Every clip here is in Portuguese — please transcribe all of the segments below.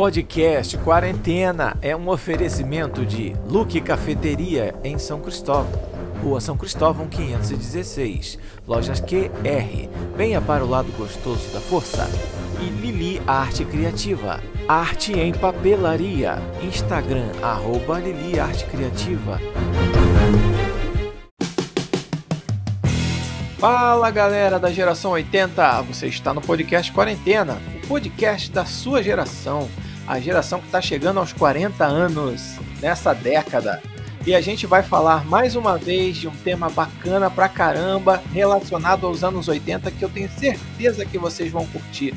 podcast Quarentena é um oferecimento de Luque Cafeteria em São Cristóvão, Rua São Cristóvão 516, Lojas QR, venha para o lado gostoso da força. E Lili Arte Criativa, arte em papelaria, Instagram arroba Lili Arte Criativa. Fala galera da geração 80, você está no podcast Quarentena, o podcast da sua geração, a geração que está chegando aos 40 anos nessa década. E a gente vai falar mais uma vez de um tema bacana pra caramba relacionado aos anos 80 que eu tenho certeza que vocês vão curtir.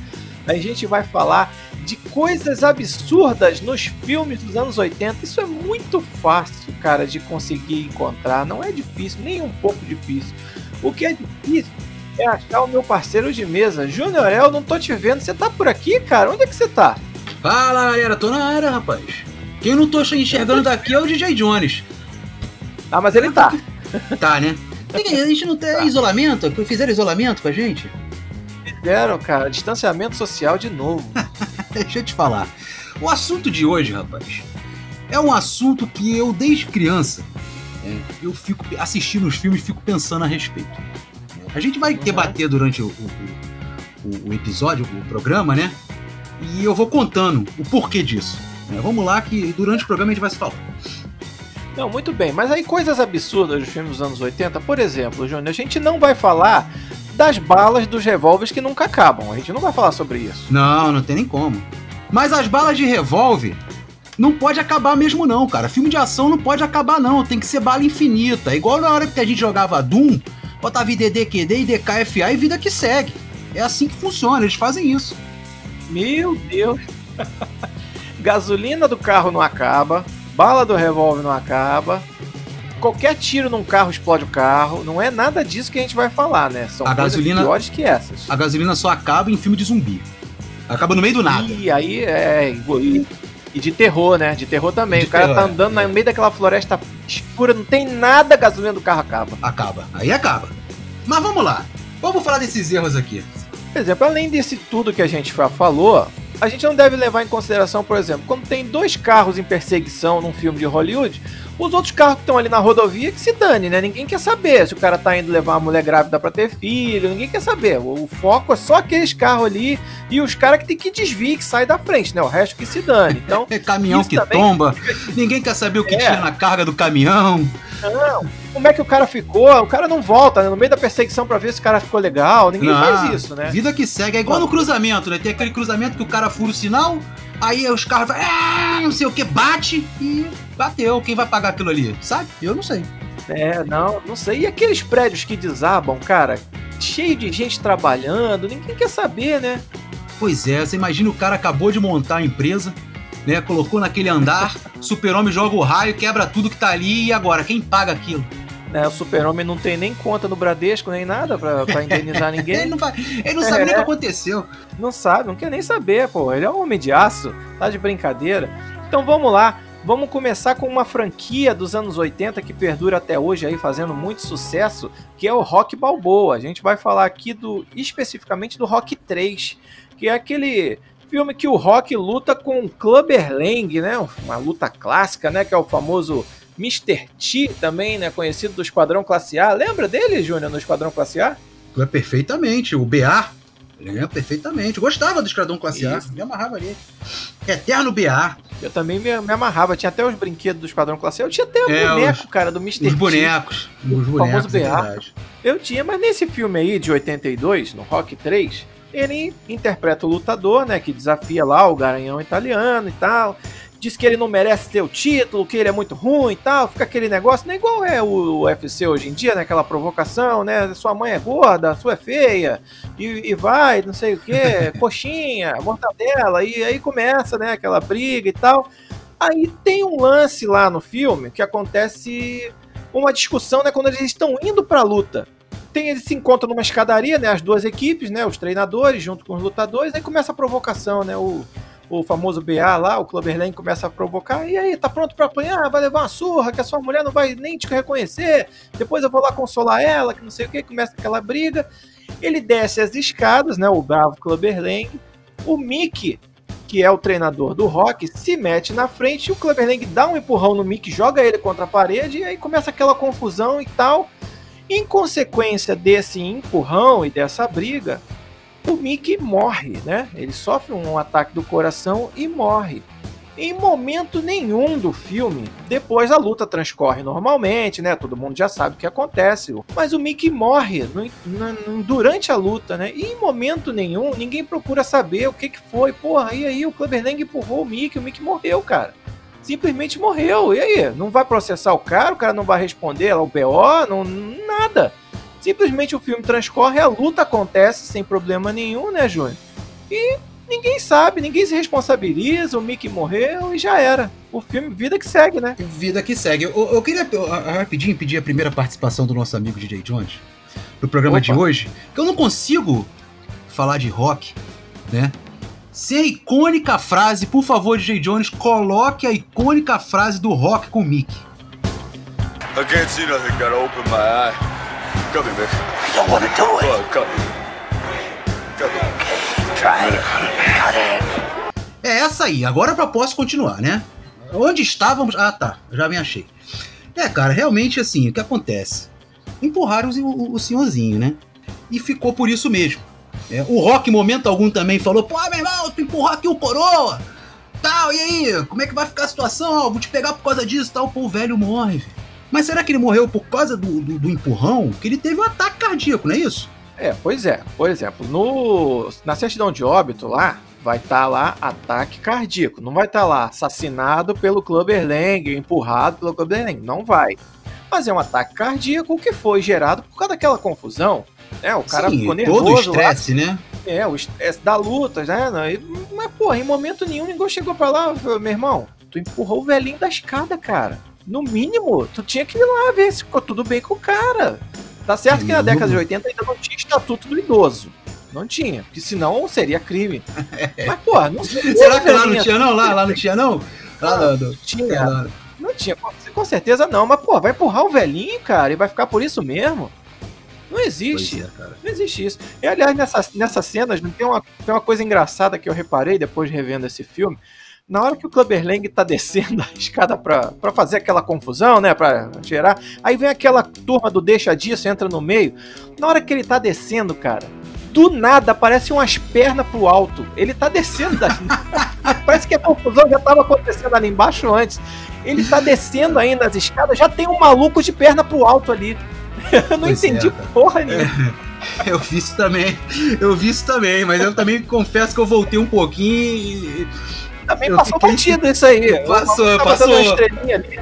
A gente vai falar de coisas absurdas nos filmes dos anos 80. Isso é muito fácil, cara, de conseguir encontrar. Não é difícil, nem um pouco difícil. O que é difícil é achar o meu parceiro de mesa. Júnior El, não tô te vendo. Você tá por aqui, cara? Onde é que você tá? Fala, galera. Tô na área, rapaz. Quem não tô enxergando daqui é o DJ Jones. Ah, mas ele tá. Tá, né? A gente não tem isolamento? Fizeram isolamento com a gente? Fizeram, cara. Distanciamento social de novo. Deixa eu te falar. O assunto de hoje, rapaz, é um assunto que eu, desde criança, é, eu fico assistindo os filmes e fico pensando a respeito. A gente vai debater durante o, o, o, o, episódio, o programa, né? E eu vou contando o porquê disso. É, vamos lá que durante o programa a gente vai se falar. Não, muito bem, mas aí coisas absurdas dos filmes dos anos 80, por exemplo, Júnior, a gente não vai falar das balas dos revólveres que nunca acabam. A gente não vai falar sobre isso. Não, não tem nem como. Mas as balas de revólver não pode acabar mesmo não, cara. Filme de ação não pode acabar não, tem que ser bala infinita. É igual na hora que a gente jogava Doom, botava IDD, QD, IDKFA e vida que segue. É assim que funciona, eles fazem isso. Meu Deus. Gasolina do carro não acaba, bala do revólver não acaba, qualquer tiro num carro explode o carro. Não é nada disso que a gente vai falar, né? São a coisas gasolina, piores que essas. A gasolina só acaba em filme de zumbi. Acaba no meio do nada. E aí é. E, e de terror, né? De terror também. De o cara tá terror, tá andando é. no meio daquela floresta escura, não tem nada, a gasolina do carro acaba. Acaba. Aí acaba. Mas vamos lá. Vamos falar desses erros aqui. Por exemplo, além desse tudo que a gente falou, a gente não deve levar em consideração, por exemplo, quando tem dois carros em perseguição num filme de Hollywood, os outros carros que estão ali na rodovia que se dane, né? Ninguém quer saber se o cara tá indo levar uma mulher grávida para ter filho, ninguém quer saber. O, foco é só aqueles carros ali e os caras que tem que desviar, que sai da frente, né? O resto que se dane. Então, é caminhão que também... tomba, ninguém quer saber o que é. tinha na carga do caminhão. Não, como é que o cara ficou? O cara não volta, né? No meio da perseguição para ver se o cara ficou legal. Ninguém não, faz isso, né? Vida que segue. É igual no cruzamento, né? Tem aquele cruzamento que o cara fura o sinal, aí os carros vai, ah, não sei o que, bate e bateu. Quem vai pagar aquilo ali? Sabe? Eu não sei. É, não, não sei. E aqueles prédios que desabam, cara, cheio de gente trabalhando, ninguém quer saber, né? Pois é, você imagina o cara acabou de montar a empresa, né? Colocou naquele andar, super-homem joga o raio, quebra tudo que tá ali, e agora, quem paga aquilo? É, o super-homem não tem nem conta no Bradesco, nem nada pra, pra indenizar ninguém. ele não, vai, ele não sabe é, nem o que aconteceu. Não sabe, não quer nem saber, pô. Ele é um homem de aço, tá de brincadeira. Então vamos lá. Vamos começar com uma franquia dos anos 80 que perdura até hoje aí fazendo muito sucesso, que é o Rock Balboa. A gente vai falar aqui do especificamente do Rock 3, que é aquele filme que o Rock luta com Clubber Lang, né? Uma luta clássica, né, que é o famoso Mr. T também, né, conhecido do Esquadrão Classe A. Lembra dele, Júnior, no Esquadrão Classe A? É perfeitamente, o BA. Lembra perfeitamente. gostava do Esquadrão Classe Isso. A, me amarrava ali. Eterno BA. Eu também me, me, amarrava. Tinha até os brinquedos do Esquadrão Classe A. Eu tinha até o é, boneco, os, cara, do Mr. Os bonecos. T, os bonecos, é famoso BA. eu tinha, mas nesse filme aí de 82, no Rock 3, ele interpreta o lutador, né, que desafia lá o garanhão italiano e tal. Diz que ele não merece ter o título, que ele é muito ruim e tal. Fica aquele negócio, não é igual é o UFC hoje em dia, né? Aquela provocação, né? Sua mãe é gorda, sua é feia, e, e vai, não sei o que, coxinha, mortadela, e aí começa, né? Aquela briga e tal. Aí tem um lance lá no filme que acontece uma discussão, né? Quando eles estão indo pra luta tem, eles se encontram numa escadaria, né? As duas equipes, né? Os treinadores junto com os lutadores, aí começa a provocação, né? O, o famoso BA lá, o Clubberlane começa a provocar, e aí, tá pronto para apanhar? Vai levar uma surra, que a sua mulher não vai nem te reconhecer, depois eu vou lá consolar ela, que não sei o que, começa aquela briga. Ele desce as escadas, né? O bravo Clubberlane. O Mickey que é o treinador do Rock, se mete na frente, o Clubber Lang dá um empurrão no Mick, joga ele contra a parede e aí começa aquela confusão e tal. Em consequência desse empurrão e dessa briga, o Mickey morre, né? Ele sofre um ataque do coração e morre. Em momento nenhum do filme, depois a luta transcorre normalmente, né? Todo mundo já sabe o que acontece. Mas o Mickey morre no, no, durante a luta, né? E em momento nenhum, ninguém procura saber o que, que foi. Porra, e aí o Clubber Lang empurrou o Mickey, o Mickey morreu, cara. Simplesmente morreu. E aí? Não vai processar o cara, o cara não vai responder lá o BO, não, nada. Simplesmente o filme transcorre, a luta acontece sem problema nenhum, né, Júnior? E ninguém sabe, ninguém se responsabiliza, o Mickey morreu e já era. O filme, vida que segue, né? Vida que segue. Eu, eu queria eu, rapidinho pedir a primeira participação do nosso amigo DJ Jones pro programa Opa. de hoje, que eu não consigo falar de rock, né? Sem a icônica frase, por favor, DJ Jones, coloque a icônica frase do rock com o Mickey. I can't see nothing, gotta open my eye. Come here, Mick. I don't wanna do it. Oh, come. Come. É essa aí, agora pra posso continuar, né? Onde estávamos. Ah, tá, já me achei. É, cara, realmente assim, o que acontece? Empurraram o, o, o senhorzinho, né? E ficou por isso mesmo. É, o Rock, em momento algum, também falou: pô, meu irmão, tu empurrou aqui o coroa, tal, e aí? Como é que vai ficar a situação? vou te pegar por causa disso, tal. Pô, o velho morre. Mas será que ele morreu por causa do, do, do empurrão? Que ele teve um ataque cardíaco, não é isso? É, pois é. Por exemplo, no, na certidão de óbito lá, vai estar tá lá ataque cardíaco. Não vai estar tá lá assassinado pelo Clubber Lang, empurrado pelo Clubber Lang. Não vai. Mas é um ataque cardíaco que foi gerado por causa daquela confusão. Né? O cara Sim, ficou nervoso. Todo o estresse, né? É, o estresse da luta, né? Mas, porra, em momento nenhum ninguém chegou pra lá, meu irmão, tu empurrou o velhinho da escada, cara. No mínimo, tu tinha que ir lá ver se ficou tudo bem com o cara. Tá certo que na década de 80 ainda não tinha estatuto do idoso. Não tinha, porque senão seria crime. Mas, pô, não sei. Será que lá não tinha, não? Lá, lá não tinha, não? Lá não, não, tinha. Lá. Não tinha, com certeza não. Mas, pô, vai empurrar o velhinho, cara, e vai ficar por isso mesmo? Não existe. É, não existe isso. E, aliás, nessas, nessas cenas, tem uma, tem uma coisa engraçada que eu reparei depois de revendo esse filme na hora que o Clubber Lang tá descendo a escada pra, pra fazer aquela confusão, né? Pra tirar. Aí vem aquela turma do deixa disso, entra no meio. Na hora que ele tá descendo, cara, do nada aparece umas pernas pro alto. Ele tá descendo. Parece que a confusão já tava acontecendo ali embaixo antes. Ele tá descendo ainda as escadas, já tem um maluco de perna pro alto ali. Eu não pois é, entendi é, porra nenhuma. Eu vi isso também. Eu vi isso também, mas eu também confesso que eu voltei um pouquinho e também eu passou fiquei... batido isso aí. Passou, passou. Estrelinha ali.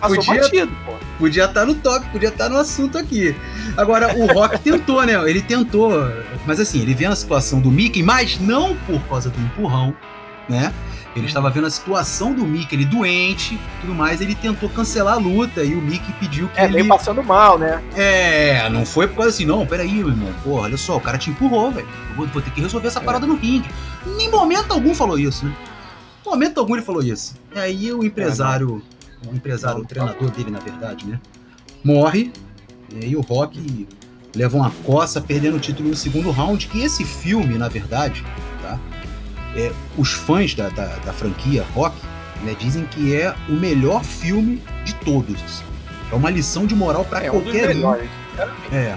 Passou podia, batido, pô. Podia estar tá no top, podia estar tá no assunto aqui. Agora, o Rock tentou, né? Ele tentou. Mas assim, ele vê a situação do Mickey, mas não por causa do empurrão, né? Ele estava vendo a situação do Mickey, ele doente, tudo mais, ele tentou cancelar a luta e o Mickey pediu que é, ele... É, passando mal, né? É, não foi por causa assim, não, peraí, meu irmão, pô, olha só, o cara te empurrou, velho, vou, vou, ter que resolver essa é. parada no ringue. Em momento algum falou isso, né? Momento algum ele falou isso. E aí o empresário, o empresário, o treinador dele, na verdade, né? Morre. E aí o Rock leva uma coça, perdendo o título no segundo round. Que esse filme, na verdade, tá? É, os fãs da, da, da franquia Rock né, dizem que é o melhor filme de todos. É uma lição de moral para é qualquer um. É.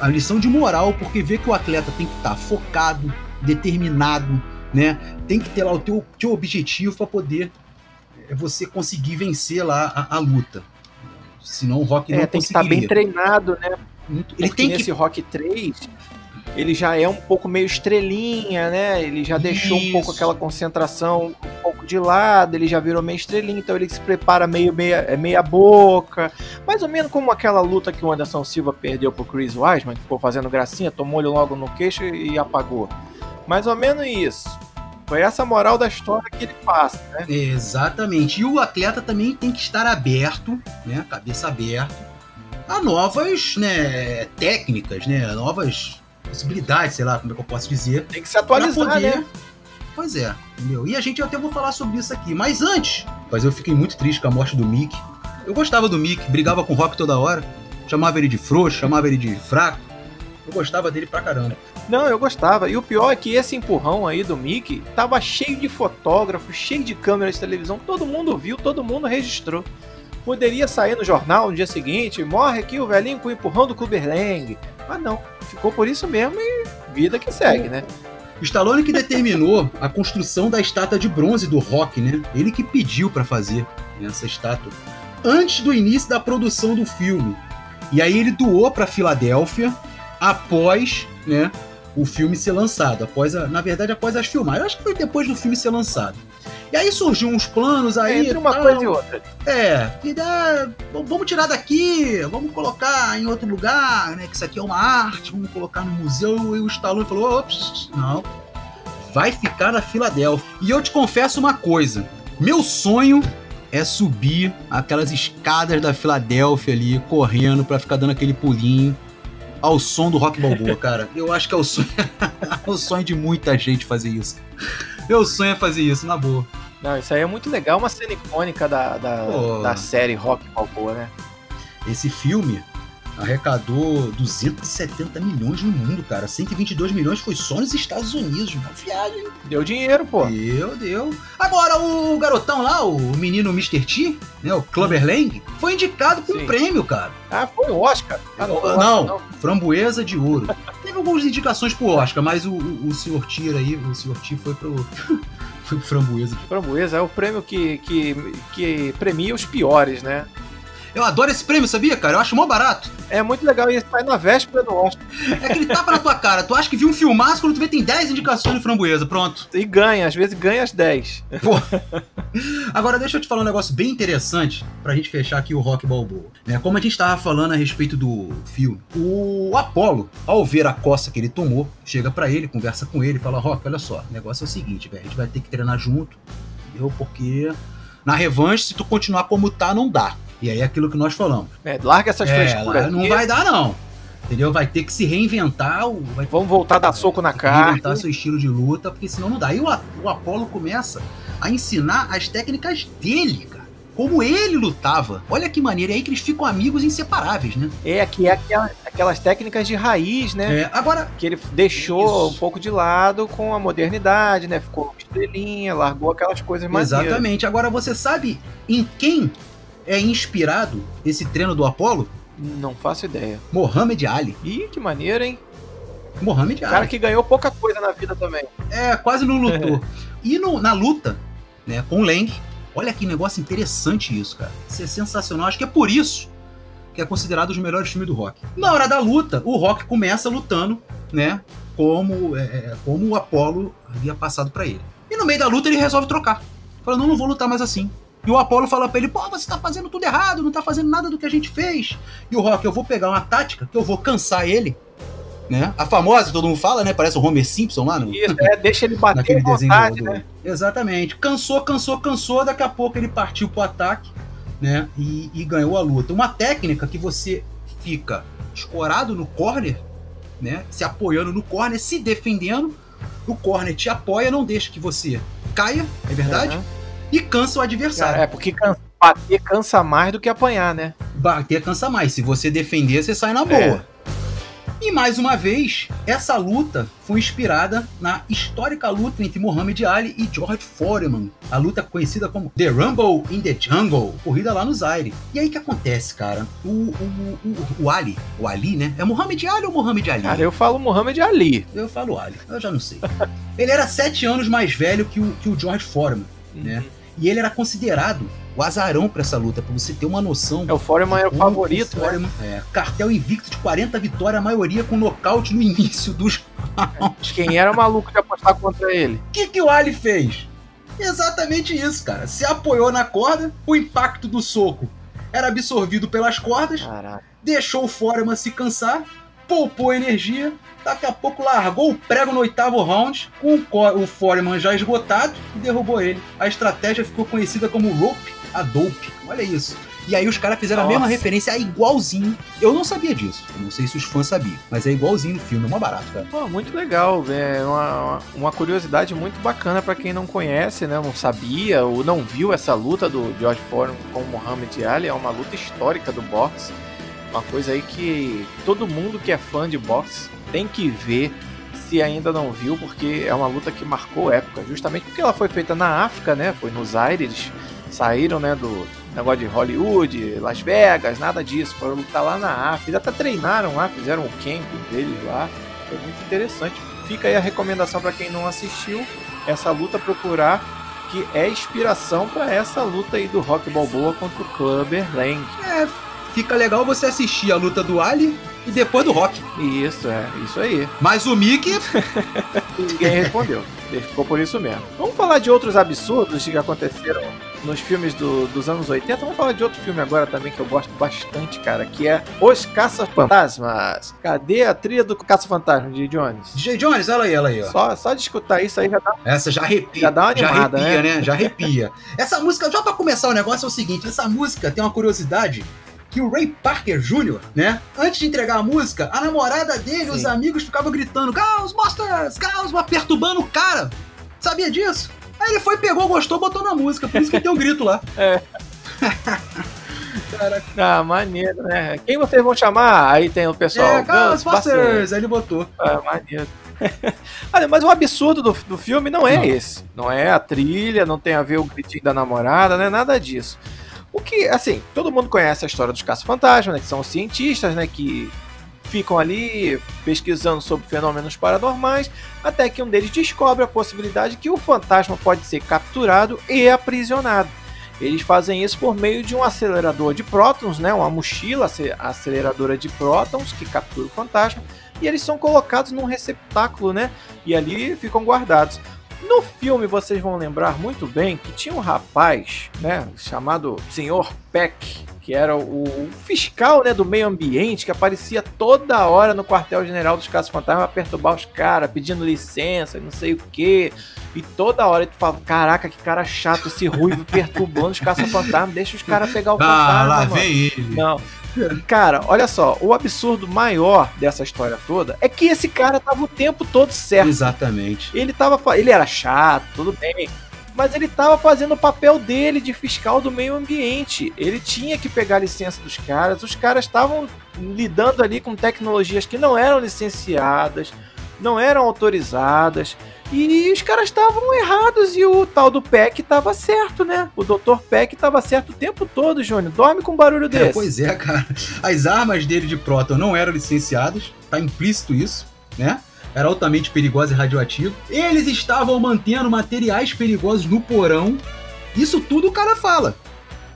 A lição de moral, porque vê que o atleta tem que estar tá focado, determinado, né? Tem que ter lá o teu, teu objetivo para poder é, você conseguir vencer lá a, a luta. Senão o Rock é, não tem que estar tá bem treinado, né? Muito, ele tem que... Rock 3, ele já é um pouco meio estrelinha, né? Ele já deixou Isso. um pouco aquela concentração um pouco de lado, ele já virou meio estrelinha, então ele se prepara meio meia, é meia boca. Mais ou menos como aquela luta que o Anderson Silva perdeu pro Chris Weisman, que ficou fazendo gracinha, tomou ele logo no queixo e apagou. Mais ou menos isso. Foi essa moral da história que ele passa, né? Exatamente. E o atleta também tem que estar aberto, né? Cabeça aberta, a novas né, técnicas, né? Novas possibilidades, sei lá como é que eu posso dizer. Tem que se atualizar, poder... né? Pois é, entendeu? E a gente até vou falar sobre isso aqui. Mas antes, mas eu fiquei muito triste com a morte do Mick. Eu gostava do Mick, brigava com o Rock toda hora. Chamava ele de frouxo, chamava ele de fraco. Eu gostava dele pra caramba. Não, eu gostava. E o pior é que esse empurrão aí do Mickey tava cheio de fotógrafos, cheio de câmeras de televisão. Todo mundo viu, todo mundo registrou. Poderia sair no jornal no dia seguinte, morre aqui o velhinho com o empurrão do Kuberlang. Mas não, ficou por isso mesmo e vida que segue, né? Stallone que determinou a construção da estátua de bronze do Rock, né? Ele que pediu para fazer essa estátua antes do início da produção do filme. E aí ele doou para Filadélfia após, né, o filme ser lançado, após a, na verdade após as filmagens. Eu acho que foi depois do filme ser lançado. E aí surgiu uns planos aí. Entre uma tal, coisa e outra. É, que dá, vamos tirar daqui, vamos colocar em outro lugar, né? Que isso aqui é uma arte, vamos colocar no museu. E o Stallone falou: ops, não, vai ficar na Filadélfia. E eu te confesso uma coisa: meu sonho é subir aquelas escadas da Filadélfia ali, correndo para ficar dando aquele pulinho ao som do rock balboa, cara. Eu acho que é o sonho, é o sonho de muita gente fazer isso. Meu sonho é fazer isso, na boa. Não, isso aí é muito legal, uma cena icônica da, da, da série Rock Balboa, né? Esse filme, arrecadou 270 milhões no mundo, cara. 122 milhões foi só nos Estados Unidos. Uma viagem. Deu dinheiro, pô. Deu, deu. Agora, o garotão lá, o menino Mr. T, né, o Clubber Lang, foi indicado com um prêmio, cara. Ah, foi o Oscar? Ah, não, Oscar, não, não, Framboesa de Ouro. Teve algumas indicações pro Oscar, mas o, o, o Sr. T aí, o Sr. T foi pro... foi pro Framboesa. Framboesa é o prêmio que, que, que premia os piores, né? Eu adoro esse prêmio, sabia, cara? Eu acho mó barato. É muito legal e sai na véspera do Oscar. É que ele tapa na tua cara. Tu acha que viu um filmaço quando tu vê tem 10 indicações de framboesa, pronto. E ganha, às vezes ganha as 10. Pô. Agora deixa eu te falar um negócio bem interessante pra gente fechar aqui o Rock Balboa. Né? Como a gente tava falando a respeito do filme, o Apollo, ao ver a coça que ele tomou, chega para ele, conversa com ele, fala: Rock, olha só, o negócio é o seguinte, velho, a gente vai ter que treinar junto, entendeu? Porque na revanche, se tu continuar como tá, não dá. E aí é aquilo que nós falamos. É, larga essas é, frescuras. Não vai dar, não. Entendeu? Vai ter que se reinventar. Vai... Vamos voltar a dar soco na cara. Reinventar seu estilo de luta, porque senão não dá. E o, o Apolo começa a ensinar as técnicas dele, cara. Como ele lutava. Olha que maneira. É aí que eles ficam amigos inseparáveis, né? É, que é aquelas, aquelas técnicas de raiz, né? É, agora. Que ele deixou isso. um pouco de lado com a modernidade, né? Ficou estrelinha, largou aquelas coisas mais. Exatamente. Agora você sabe em quem é inspirado esse treino do Apollo? Não faço ideia. Mohamed Ali. Ih, que maneiro, hein? Mohamed Ali. Cara que ganhou pouca coisa na vida também. É, quase não lutou. e no, na luta, né, com o Lang, olha que negócio interessante isso, cara. Isso é sensacional. Acho que é por isso que é considerado os melhores filmes do rock. Na hora da luta, o rock começa lutando, né, como, é, é como o Apollo havia passado para ele. E no meio da luta ele resolve trocar. Fala, não, não vou lutar mais assim. E o Apollo fala pra ele: pô, você tá fazendo tudo errado, não tá fazendo nada do que a gente fez. E o Rock, eu vou pegar uma tática que eu vou cansar ele. Né? A famosa, todo mundo fala, né? Parece o Homer Simpson lá no. Isso, é, deixa ele bater naquele desenho vontade, do, né? Exatamente. Cansou, cansou, cansou, daqui a pouco ele partiu pro ataque, né? E, e ganhou a luta. Uma técnica que você fica escorado no corner, né? Se apoiando no corner, se defendendo. O corner te apoia, não deixa que você caia, é verdade? Uhum e cansa o adversário. É, porque bater cansa mais do que apanhar, né? Bater cansa mais. Se você defender, você sai na boa. É. E mais uma vez, essa luta foi inspirada na histórica luta entre Muhammad Ali e George Foreman, a luta conhecida como The Rumble in the Jungle, corrida lá no Zaire. E aí o que acontece, cara? O, o, o, o, Ali, o Ali, né? É Muhammad Ali ou Muhammad Ali? Cara, eu falo Muhammad Ali. Eu falo Ali, eu já não sei. Ele era sete anos mais velho que o, que o George Foreman, né? Uhum. E ele era considerado o azarão para essa luta, para você ter uma noção. É, o Foreman era o favorito, o Foreman, né? É, cartel invicto de 40 vitórias, a maioria com nocaute no início dos rounds. Quem era maluco de apostar contra ele? O que, que o Ali fez? Exatamente isso, cara. Se apoiou na corda, o impacto do soco era absorvido pelas cordas, Caraca. deixou o Foreman se cansar, poupou energia, daqui a pouco largou o prego no oitavo round, com o Foreman já esgotado e derrubou ele. A estratégia ficou conhecida como Rope a Dope. Olha isso. E aí os caras fizeram Nossa. a mesma referência, é igualzinho. Eu não sabia disso. Eu não sei se os fãs sabiam, mas é igualzinho no filme, é uma barato, cara. Pô, muito legal. É uma, uma curiosidade muito bacana para quem não conhece, né? Não sabia ou não viu essa luta do George Foreman com o Muhammad Ali. É uma luta histórica do boxe Uma coisa aí que todo mundo que é fã de boxe tem que ver se ainda não viu, porque é uma luta que marcou época, justamente porque ela foi feita na África, né? Foi nos Aires, saíram, né, do negócio de Hollywood, Las Vegas, nada disso. Foram lutar lá na África, até treinaram lá, fizeram o camp deles lá. Foi muito interessante. Fica aí a recomendação para quem não assistiu essa luta procurar que é inspiração para essa luta aí do Rock Balboa contra o Clubber Lang. É, fica legal você assistir a luta do Ali e depois do Rock. Isso, é, isso aí. Mas o Mickey. Ninguém respondeu. Ficou por isso mesmo. Vamos falar de outros absurdos que aconteceram nos filmes do, dos anos 80. Vamos falar de outro filme agora também que eu gosto bastante, cara, que é Os Caça-Fantasmas. Cadê a trilha do Caça-Fantasma de Jones? DJ Jones, olha aí, ela aí, ó. Só, só de escutar isso aí já dá. Essa já arrepia. Já dá uma animada, já arrepia, né? né? Já arrepia. essa música, já pra começar o negócio, é o seguinte: essa música tem uma curiosidade que o Ray Parker Jr., né? Antes de entregar a música, a namorada dele, Sim. os amigos ficavam gritando: Ghostbusters! Ghostbusters! perturbando o cara. Sabia disso? Aí ele foi, pegou, gostou, botou na música. Por isso que tem um grito lá. Ah, maneiro, né? Quem vocês vão chamar? Aí tem o pessoal. é, Ghostbusters! Aí ele botou. Ah, maneiro. Olha, mas o absurdo do, do filme não é Não. esse. Não é a trilha, não tem a ver o gritinho da namorada, não é nada disso. O que, assim, todo mundo conhece a história dos caça-fantasmas, né? Que são cientistas, né? Que ficam ali pesquisando sobre fenômenos paranormais, até que um deles descobre a possibilidade que o fantasma pode ser capturado e aprisionado. Eles fazem isso por meio de um acelerador de prótons, né? Uma mochila ace- aceleradora de prótons que captura o fantasma e eles são colocados num receptáculo, né? E ali ficam guardados. No filme vocês vão lembrar muito bem que tinha um rapaz, né, chamado Sr. Peck, que era o, fiscal, né, do meio ambiente, que aparecia toda hora no quartel-general dos Casos Fantasmas pra perturbar os caras, pedindo licença, não sei o quê. E toda hora tu fala, caraca, que cara chato esse ruivo perturbando os caça-fantasmas, deixa os caras pegar o Ah, fantasma, lá mano. vem ele. Não. Cara, olha só, o absurdo maior dessa história toda é que esse cara tava o tempo todo certo. Exatamente. Ele tava, ele era chato, tudo bem, mas ele tava fazendo o papel dele de fiscal do meio ambiente. Ele tinha que pegar a licença dos caras. Os caras estavam lidando ali com tecnologias que não eram licenciadas, não eram autorizadas. E os caras estavam errados e o tal do Peck tava certo, né? O Dr. Peck tava certo o tempo todo, Júnior. Dorme com um barulho É, desse. pois é, cara. As armas dele de próton não eram licenciadas, tá implícito isso, né? Era altamente perigoso e radioativo. Eles estavam mantendo materiais perigosos no porão. Isso tudo o cara fala.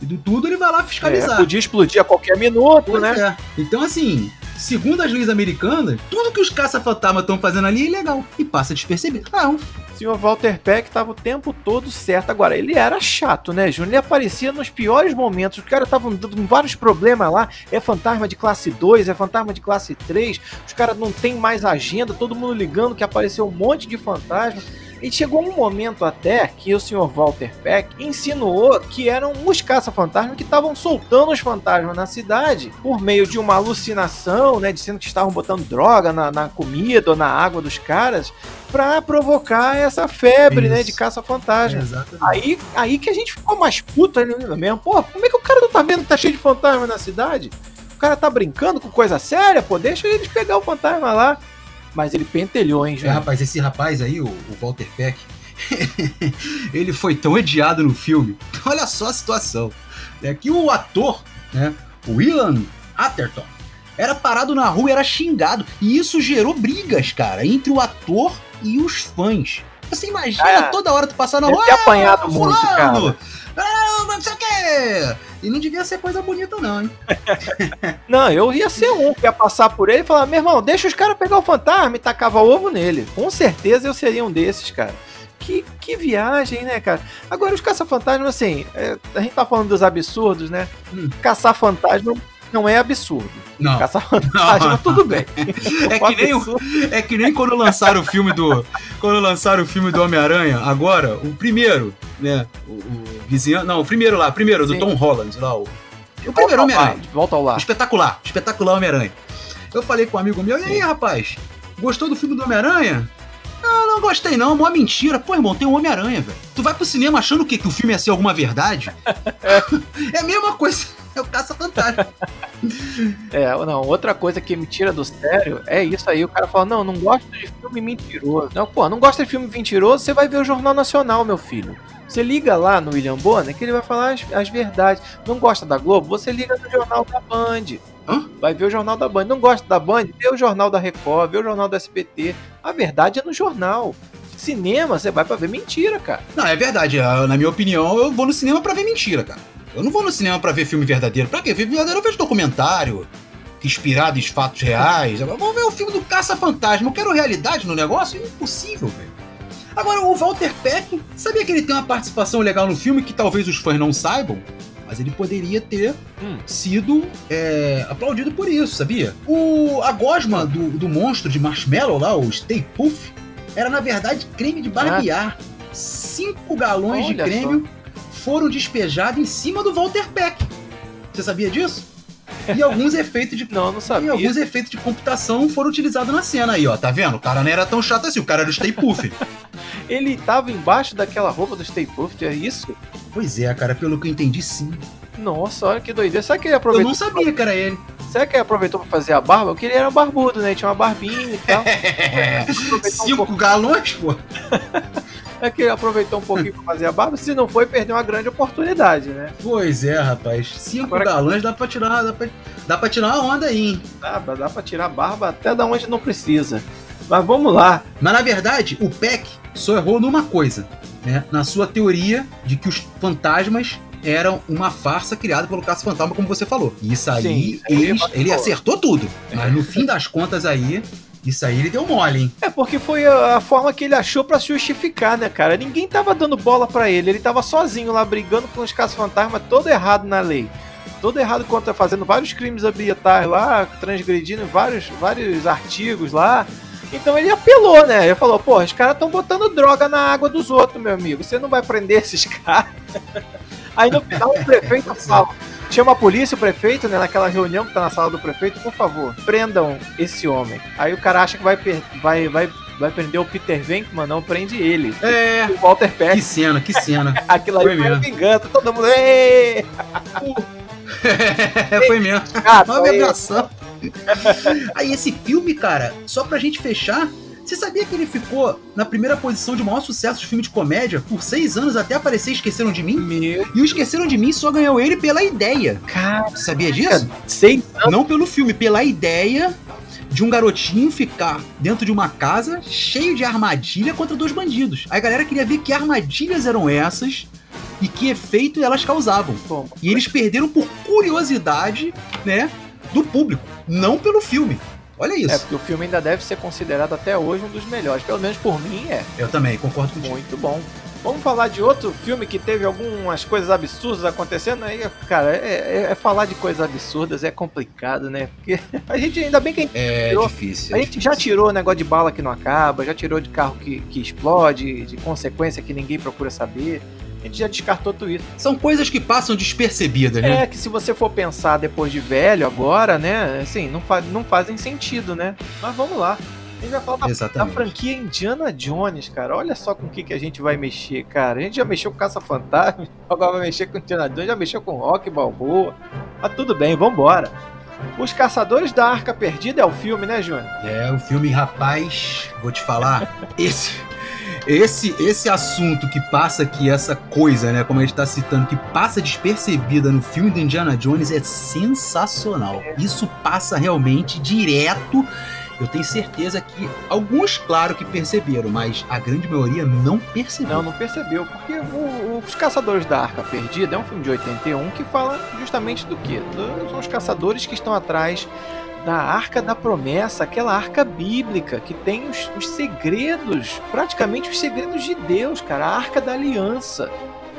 E do tudo ele vai lá É, fiscalizar. podia explodir a qualquer minuto, Pois né? é. Então, assim, segundo as leis americanas, tudo que os caça-fantasmas estão fazendo ali é ilegal e passa despercebido. Não, O senhor Walter Peck tava o tempo todo certo. Agora, ele era chato, né, Júnior? Ele aparecia nos piores momentos. Os caras estavam dando vários problemas lá. É fantasma de classe 2, é fantasma de classe 3. Os caras não tem mais agenda, todo mundo ligando que apareceu um monte de fantasma. E chegou um momento até que o senhor Walter Peck insinuou que eram os caça-fantasmas que estavam soltando os fantasmas na cidade por meio de uma alucinação, né? Dizendo que estavam botando droga na, na comida ou na água dos caras pra provocar essa febre, né? De Isso. caça-fantasma. exatamente. Aí, aí que a gente ficou mais puto ainda mesmo. Pô, como é que o cara não tá vendo que tá cheio de fantasma na cidade? O cara tá brincando com coisa séria, pô, deixa eles pegar o fantasma lá. Mas ele pentelhou, hein, É, Júnior? rapaz, esse rapaz aí, o, o Walter Peck, ele foi tão odiado no filme. Olha só a situação. É que o ator, né, o Willan Atherton, era parado na rua e era xingado. E isso gerou brigas, cara, entre o ator e os fãs. Você imagina Ah, toda hora tu passar na rua. ter apanhado "Ah, muito, fulano! Ah, não sei o quê! E não devia ser coisa bonita, não, hein? Não, eu ia ser um que ia passar por ele e falar: meu irmão, deixa os caras pegar o fantasma e tacava ovo nele. Com certeza eu seria um desses, cara. Que, que viagem, né, cara? Agora, os caça-fantasmas, assim, é, a gente tá falando dos absurdos, né? Hum. Caçar fantasma não é absurdo. Não. Caçar fantasma, tudo bem. É que nem o. É que nem quando lançaram o filme do. Quando lançaram o filme do Homem-Aranha, agora, o primeiro, né? O, o vizinho. Não, o primeiro lá, primeiro, do Sim. Tom Holland, lá, o. O primeiro Homem-Aranha. Volta ao lar. Espetacular, espetacular Homem-Aranha. Eu falei com um amigo meu, e aí, rapaz? Gostou do filme do Homem-Aranha? Não, não gostei não, mó mentira. Pô, irmão, tem um Homem-Aranha, velho. Tu vai pro cinema achando o quê? Que o filme ia ser alguma verdade? é a mesma coisa. É o caça-fantasma. É, não, outra coisa que me tira do sério é isso aí. O cara fala: Não, não gosto de filme mentiroso. Não, pô, não gosta de filme mentiroso, você vai ver o Jornal Nacional, meu filho. Você liga lá no William Bonner que ele vai falar as, as verdades. Não gosta da Globo? Você liga no Jornal da Band. Hã? Vai ver o Jornal da Band. Não gosta da Band? Vê o Jornal da Record, vê o Jornal do SBT. A verdade é no jornal. Cinema, você vai pra ver mentira, cara. Não, é verdade. Na minha opinião, eu vou no cinema pra ver mentira, cara. Eu não vou no cinema pra ver filme verdadeiro. Pra quê? Filme verdadeiro eu vejo documentário, inspirado em fatos reais. Vou ver o filme do Caça-Fantasma. Eu quero realidade no negócio? Impossível, velho. Agora, o Walter Peck, sabia que ele tem uma participação legal no filme que talvez os fãs não saibam? Mas ele poderia ter hum. sido é, aplaudido por isso, sabia? O, a gosma do, do monstro de marshmallow lá, o Stay Puff, era na verdade creme de barbear. Ah. Cinco galões Olha de creme só. foram despejados em cima do Walter Peck. Você sabia disso? E alguns efeitos de. Não, não sabia. E alguns efeitos de computação foram utilizados na cena aí, ó. Tá vendo? O cara não era tão chato assim, o cara era o Stay Puff. Ele tava embaixo daquela roupa do Stay Puft, é isso? Pois é, cara, pelo que eu entendi, sim. Nossa, olha que doideira. Será que ele aproveitou? Eu não sabia que era ele. Será que ele aproveitou pra fazer a barba? Porque ele era barbudo, né? Tinha uma barbinha e tal. É, Cinco um galões, pô. é que ele aproveitou um pouquinho pra fazer a barba. Se não foi, perdeu uma grande oportunidade, né? Pois é, rapaz. Cinco Agora, galões dá pra tirar, dá pra, dá pra tirar uma onda aí, hein? Dá, dá pra tirar a barba até da onde não precisa. Mas vamos lá. Mas na verdade, o Peck só errou numa coisa, né? Na sua teoria de que os fantasmas eram uma farsa criada pelo Caça Fantasma, como você falou. Isso aí, Sim, ele, ele acertou tudo. Mas no fim das contas aí, isso aí ele deu mole, hein? É porque foi a, forma que ele achou para se justificar, né, cara? Ninguém tava dando bola para ele, ele tava sozinho lá brigando com os caça-fantasma, todo errado na lei. Todo errado contra fazendo vários crimes ambientais lá, transgredindo vários, vários artigos lá. Então ele apelou, né? Ele falou, pô, os caras estão botando droga na água dos outros, meu amigo. Você não vai prender esses caras. Aí no final o prefeito fala. Chama a polícia, o prefeito, né? Naquela reunião que tá na sala do prefeito, por favor, prendam esse homem. Aí o cara acha que vai, vai, vai, vai prender o Peter Venkman, não prende ele. É. O Walter Peck. Que cena, que cena. Aquilo aí foi, vingança, todo mundo. Êêê! foi mesmo. Ah, Uma vibração. Aí esse filme, cara, só pra gente fechar, você sabia que ele ficou na primeira posição de maior sucesso de filme de comédia por seis anos até aparecer Esqueceram de Mim? Meu. E o Esqueceram de Mim só ganhou ele pela ideia. Cara, você sabia disso? Seis anos? Não pelo filme, pela ideia de um garotinho ficar dentro de uma casa cheio de armadilha contra dois bandidos. Aí a galera queria ver que armadilhas eram essas e que efeito elas causavam. Bom, e eles perderam por curiosidade, né, do público não pelo filme. Olha isso. É, porque o filme ainda deve ser considerado até hoje um dos melhores. Pelo menos por mim é. Eu também, concordo com Muito bom. Vamos falar de outro filme que teve algumas coisas absurdas acontecendo aí, cara. É, é, é, falar de coisas absurdas é complicado, né? Porque a gente ainda bem que a gente é tirou, difícil. É a gente difícil. já tirou negócio de bala que não acaba, já tirou de carro que, que explode, de consequência que ninguém procura saber a gente já descartou tudo isso. São coisas que passam despercebidas, né? É, que se você for pensar depois de velho agora, né, assim, não, fa não fazem sentido, né? Mas vamos lá. A gente vai falar da, da, franquia Indiana Jones, cara. Olha só com o que, que a gente vai mexer, cara. A gente já mexeu com Caça-Fantasma, agora vai mexer com Indiana Jones, já mexeu com Rock Balboa. Mas tudo bem, vambora. Os Caçadores da Arca Perdida é o filme, né, Júnior? É, o filme, rapaz, vou te falar, esse esse, esse assunto que passa aqui, essa coisa, né, como a gente tá citando, que passa despercebida no filme do Indiana Jones é sensacional. Isso passa realmente direto. Eu tenho certeza que alguns, claro, que perceberam, mas a grande maioria não percebeu. Não, não percebeu, porque o, Os Caçadores da Arca Perdida é um filme de 81 que fala justamente do que? São os caçadores que estão atrás da Arca da Promessa, aquela arca bíblica que tem os, os, segredos, praticamente os segredos de Deus, cara, a Arca da Aliança.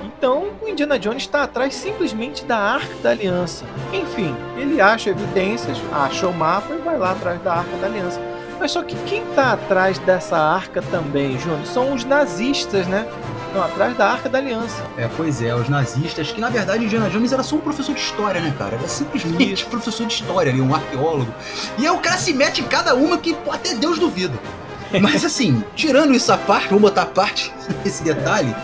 Então, o Indiana Jones está atrás simplesmente da Arca da Aliança. Enfim, ele acha evidências, acha o mapa e vai lá atrás da Arca da Aliança. Mas só que quem está atrás dessa arca também, Júnior, são os nazistas, né? Não, atrás da Arca da Aliança. É, pois é, os nazistas, que na verdade Indiana Jones era só um professor de história, né, cara? Era simplesmente Isso. professor de história ali, um arqueólogo. E aí o cara se mete em cada uma que até Deus duvida. Mas assim, tirando isso à parte, vamos botar a parte esse detalhe,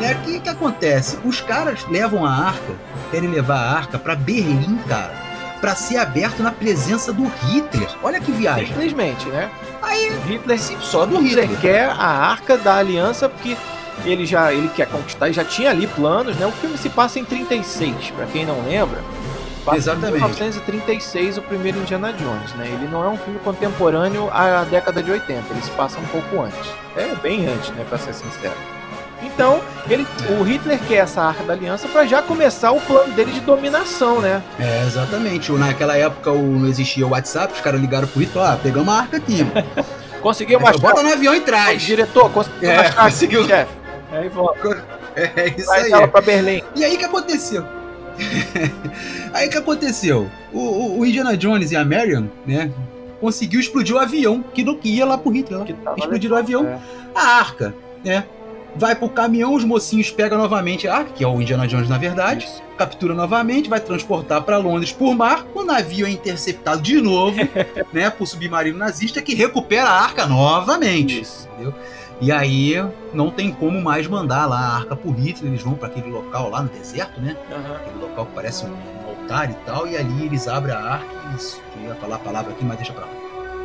né? O que, que acontece? Os caras levam a arca, querem levar a arca para Berlim, cara para ser aberto na presença do Hitler. Olha que viagem. Simplesmente, né? Aí, Hitler, só do Hitler Hitler. quer a arca da aliança porque ele já ele quer conquistar, ele já tinha ali planos, né? O filme se passa em 36, para quem não lembra. Exatamente. Em 1936, o primeiro Indiana Jones, né? Ele não é um filme contemporâneo à década de 80, ele se passa um pouco antes. É bem antes, né, para ser sincero. Então, ele, o Hitler quer essa arca da aliança para já começar o plano dele de dominação, né? É, exatamente. Naquela época o, não existia o WhatsApp, os caras ligaram pro Hitler, ó, pegamos a arca aqui. conseguiu uma Bota no avião e traz. Diretor, conseguiu é, conseguiu. chefe. Aí volta. É, é isso Traz aí. ela pra Berlim. E aí que aconteceu? aí que aconteceu? O, o- o Indiana Jones e a Marion, né? Conseguiu explodir o avião que não ia lá pro Hitler. Que tava Explodiram o avião. É. A arca, né? Vai pro caminhão, os mocinhos pegam novamente a arca, que é o Indiana Jones na verdade, Isso. captura novamente, vai transportar para Londres por mar. O navio é interceptado de novo, né, por submarino nazista que recupera a arca novamente. Isso. E aí não tem como mais mandar lá a arca pro Hitler, eles vão para aquele local lá no deserto, né? Aham. Aquele local que parece um, altar e tal, e ali eles abrem a arca e isso, eu ia falar a palavra aqui, mas deixa pra lá.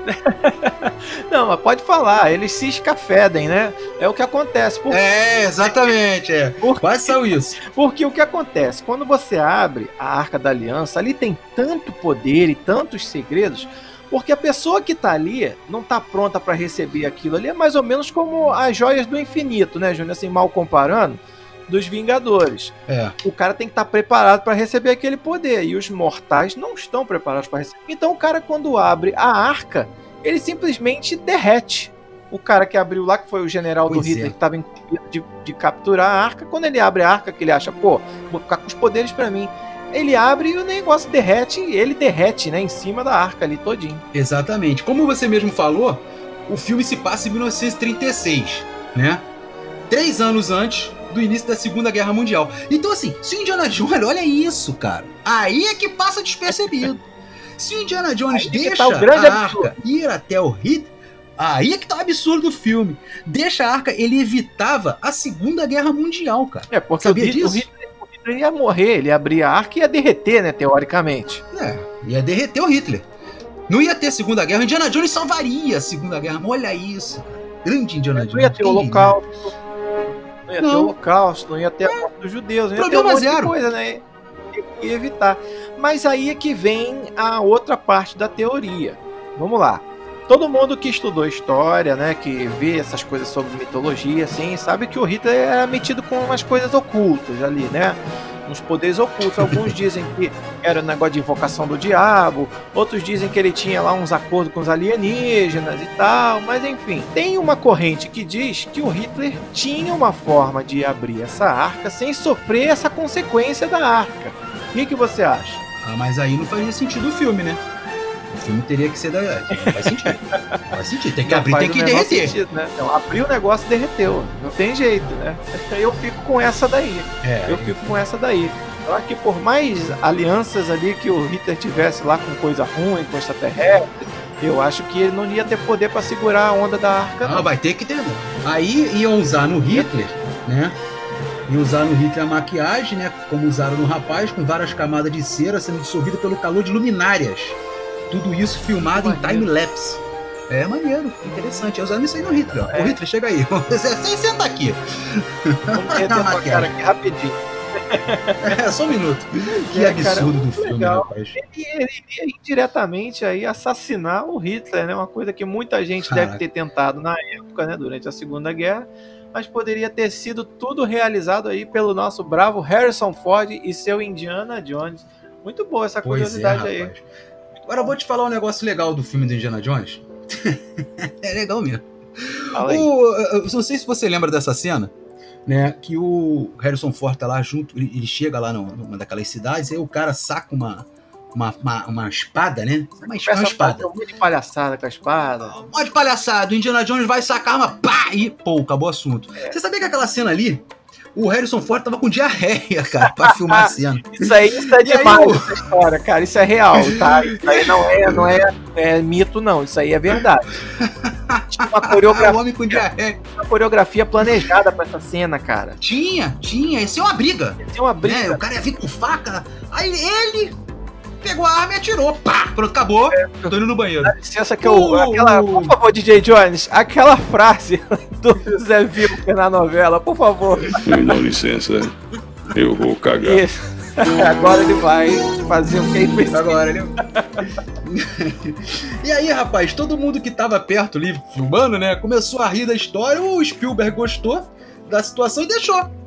Não, mas pode falar, eles se escafedem, né? É o que acontece. Por- É, exatamente, é. Por- Quase saiu isso. Porque o que acontece? Quando você abre a Arca da Aliança, ali tem tanto poder e tantos segredos, porque a pessoa que tá ali não tá pronta para receber aquilo ali. É mais ou menos como as joias do infinito, né, Júnior? Assim, mal comparando, dos Vingadores. É. O cara tem que estar preparado para receber aquele poder e os mortais não estão preparados para receber. Então o cara quando abre a arca, ele simplesmente derrete. O cara que abriu lá, que foi o general Pois do Hitler, é. que estava incumbido de, de capturar a arca, quando ele abre a arca, que ele acha, pô, vou ficar com os poderes para mim. Ele abre e o negócio derrete, e ele derrete, né, em cima da arca ali todinho. Exatamente. Como você mesmo falou, o filme se passa em 1936, né? Três anos antes do início da Segunda Guerra Mundial. Então, assim, se o Indiana Jones, olha isso, cara. Aí é que passa despercebido. Se o Indiana Jones Aí é deixa tá o grande a arca ir até o Hitler, aí é que tá o absurdo do filme. Deixa a arca, ele evitava a Segunda Guerra Mundial, cara. É, porque Sabia o, disso? Hitler, o Hitler ia morrer, ele ia abrir a arca e ia derreter, né, teoricamente. É, ia derreter o Hitler. Não ia ter Segunda Guerra, o Indiana Jones salvaria a Segunda Guerra. Olha isso, cara. Grande Indiana Jones. Não ia ter Quem holocausto, não ia ter Não. holocausto, não ia ter a morte dos judeus, não ia ter um Problema monte de zero. coisa, né? E evitar. Mas aí é que vem a outra parte da teoria. Vamos lá. Todo mundo que estudou história, né, que vê essas coisas sobre mitologia, assim, sabe que o Hitler era metido com umas coisas ocultas ali, né? Uns poderes ocultos. Alguns dizem que era um negócio de invocação do diabo, outros dizem que ele tinha lá uns acordos com os alienígenas e tal, mas enfim. Tem uma corrente que diz que o Hitler tinha uma forma de abrir essa arca sem sofrer essa consequência da arca. O que, que você acha? Ah, mas aí não fazia sentido o filme, né? Filme teria que ser da. Não faz sentido. Não faz sentido. Tem que Não abrir, tem que derreter. sentido, né? Então, abriu o negócio e derreteu. Não tem jeito, né? Eu fico com essa daí. É, Eu fico com essa daí. Eu acho que por mais alianças ali que o Hitler tivesse lá com coisa ruim, com extraterrestre, eu acho que ele não ia ter poder pra segurar a onda da arca, Ah, não. vai ter que ter. né? Aí iam usar no Hitler, né? Iam usar no Hitler a maquiagem, né? Como usaram no rapaz, com várias camadas de cera sendo dissolvida pelo calor de luminárias. Tudo isso filmado em time-lapse. É maneiro, interessante. É usando isso aí no Hitler. É. Ô Hitler, chega aí. Você senta aqui. Vamos derreter a tua cara aqui rapidinho. É, só um minuto. Que É, cara, absurdo do muito filme, legal. rapaz. Ele, ele iria indiretamente aí assassinar o Hitler, né? Uma coisa que muita gente Caraca. deve ter tentado na época, né? Durante a Segunda Guerra. Mas poderia ter sido tudo realizado aí pelo nosso bravo Harrison Ford e seu Indiana Jones. Muito boa essa Pois é, curiosidade aí. Agora eu vou te falar um negócio legal do filme do Indiana Jones. é legal mesmo. O- eu não sei se você lembra dessa cena, né? Que o Harrison Ford tá lá junto, ele, ele chega lá numa, daquelas cidades, aí o cara saca uma, uma, uma, uma espada, né? Uma, uma espada. é um monte de palhaçada com a espada. Um monte de palhaçada, o Indiana Jones vai sacar uma pá e pô, acabou o assunto. É. Você sabia que aquela cena ali, o Harrison Ford tava com diarreia, cara, pra filmar a cena. Isso aí, isso é demais, o- essa história, cara. Isso é real, tá? Isso aí não é, não é, é mito, não. Isso aí é verdade. Tinha uma coreografia, o homem com diarreia. uma coreografia planejada pra essa cena, cara. Tinha, tinha, ia ser uma briga. Tinha uma né? briga. O cara ia vir com faca. Aí ele pegou a arma e atirou. Pá! Pronto, acabou. É, tô indo no banheiro. Dá licença que eu. Uh, aquela, por favor, DJ Jones, aquela frase do Zé Vilker na novela, por favor. Me dá licença. Eu vou cagar. Isso. Agora ele vai fazer o que ele Agora ele. e aí, rapaz, todo mundo que tava perto ali filmando, né, começou a rir da história. O Spielberg gostou da situação e deixou.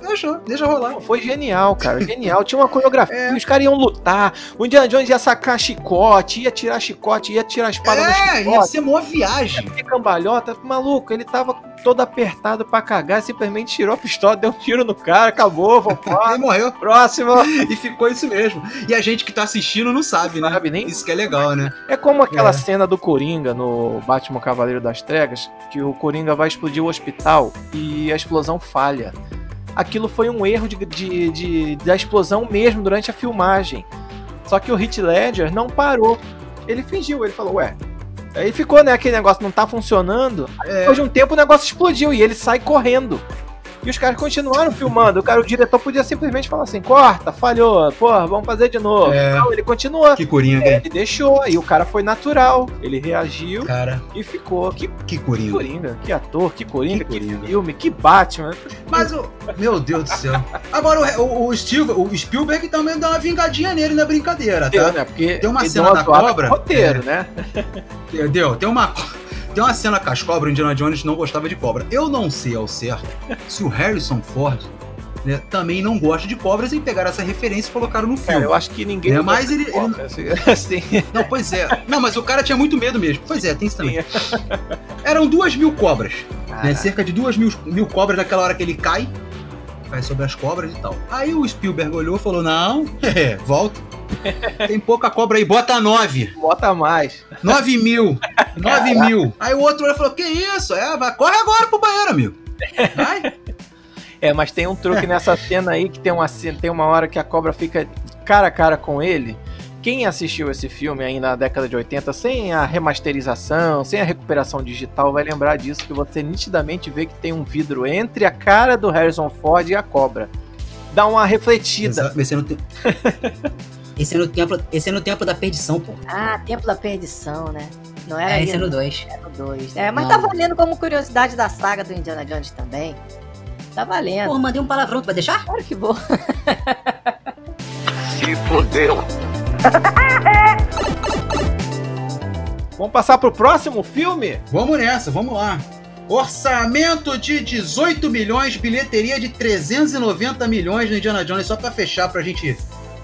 Deixou, deixa rolar. Foi genial, cara. Genial. Tinha uma coreografia. É. Os caras iam lutar. O Indiana Jones ia sacar chicote, ia tirar chicote, ia tirar a espada é, no chicote. ia ser uma viagem. Ia cambalhota. Maluco, ele tava todo apertado pra cagar, simplesmente tirou a pistola, deu um tiro no cara, acabou, vambora. e morreu. Próximo. e ficou isso mesmo. E a gente que tá assistindo não sabe, né? Sabe nem. Isso que é legal, né? É como aquela é. cena do Coringa no Batman Cavaleiro das Tregas, que o Coringa vai explodir o hospital e a explosão falha aquilo foi um erro de, de, de, da explosão mesmo durante a filmagem. Só que o Hit Ledger não parou. Ele fingiu, ele falou, ué. Aí ficou, né? Aquele negócio não tá funcionando. É. Depois de um tempo o negócio explodiu e ele sai correndo. E os caras continuaram filmando. O cara, o diretor podia simplesmente falar assim: corta, falhou, porra, vamos fazer de novo. É. Não, ele continua. Que coringa. É, ele deixou, e o cara foi natural. Ele reagiu cara. e ficou. Que, que coringa. Que coringa, que ator, que coringa, que, que filme, que Batman. Mas o. Meu Deus do céu. Agora, o, o, Steve, o Spielberg também dá uma vingadinha nele na brincadeira, tá? Deu, né? Porque tem uma cena da cobra. Roteiro, é, né? Deu, tem uma. Tem uma cena com as cobras, o Indiana Jones não gostava de cobra. Eu não sei ao certo se o Harrison Ford né, também não gosta de cobras e pegaram essa referência e colocaram no filme. É, eu acho que ninguém. É, mas ele. Cobra, ele... Assim. Não, pois é. Não, mas o cara tinha muito medo mesmo. Pois é, tem isso também. Eram duas mil cobras. Né, cerca de duas mil, mil cobras naquela hora que ele cai. Cai sobre as cobras e tal. Aí o Spielberg olhou e falou: Não, é, volta. Tem pouca cobra aí, bota nove. Bota mais. Nove mil. Nove mil. Aí o outro falou: Que isso? É, vai, corre agora pro banheiro, amigo. Vai. É, mas tem um truque nessa cena aí que tem uma, tem uma hora que a cobra fica cara a cara com ele. Quem assistiu esse filme ainda na década de 80, sem a remasterização, sem a recuperação digital, vai lembrar disso, que você nitidamente vê que tem um vidro entre a cara do Harrison Ford e a cobra. Dá uma refletida. Exato, mas você não tem... Esse é no templo, esse é no templo da perdição, pô. Ah, templo da perdição, né? Não era é, esse é no 2. É no 2. É, mas Não. tá valendo como curiosidade da saga do Indiana Jones também. Tá valendo. Pô, mandei um palavrão, tu vai deixar? Claro que vou. Se fodeu. Vamos passar pro próximo filme? Vamos nessa, vamos lá. Orçamento de 18 milhões, bilheteria de 390 milhões no Indiana Jones, só pra fechar pra gente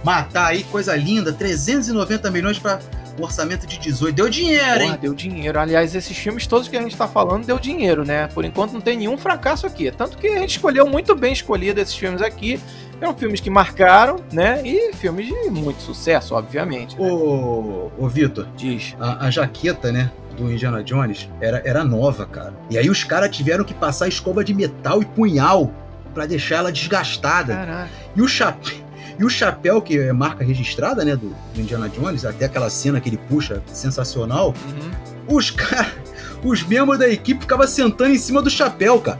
matar aí, coisa linda, 390 milhões para um orçamento de 18. Deu dinheiro, Porra, hein? Deu dinheiro. Aliás, esses filmes todos que a gente tá falando deu dinheiro, né? Por enquanto não tem nenhum fracasso aqui. Tanto que a gente escolheu muito bem escolhido esses filmes aqui. Eram filmes que marcaram, né? E filmes de muito sucesso, obviamente. Né? Ô, ô Vitor, diz. A, a jaqueta, né? do Indiana Jones era, era nova, cara. E aí os caras tiveram que passar escova de metal e punhal para deixar ela desgastada. Caraca. E o chapéu e o chapéu, que é marca registrada, né, do, do Indiana Jones, até aquela cena que ele puxa, sensacional, uhum. os caras, os membros da equipe ficavam sentando em cima do chapéu, cara.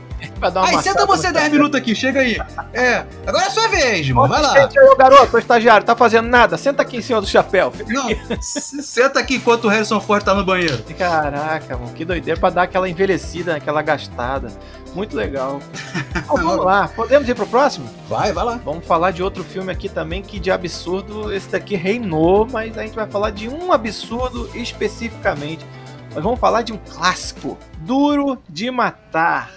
aí, senta você 10 minutos aqui, chega aí. É, agora é sua vez, irmão, vai lá. Aí, garoto, o estagiário, tá fazendo nada? Senta aqui em cima do chapéu. Não, senta aqui enquanto o Harrison Ford tá no banheiro. Caraca, mano, que doideira pra dar aquela envelhecida, aquela gastada. Muito legal. vamos lá, podemos ir pro próximo? Vai, vai lá. Vamos falar de outro filme aqui também que de absurdo esse daqui reinou, mas a gente vai falar de um absurdo especificamente. Nós vamos falar de um clássico, Duro de Matar.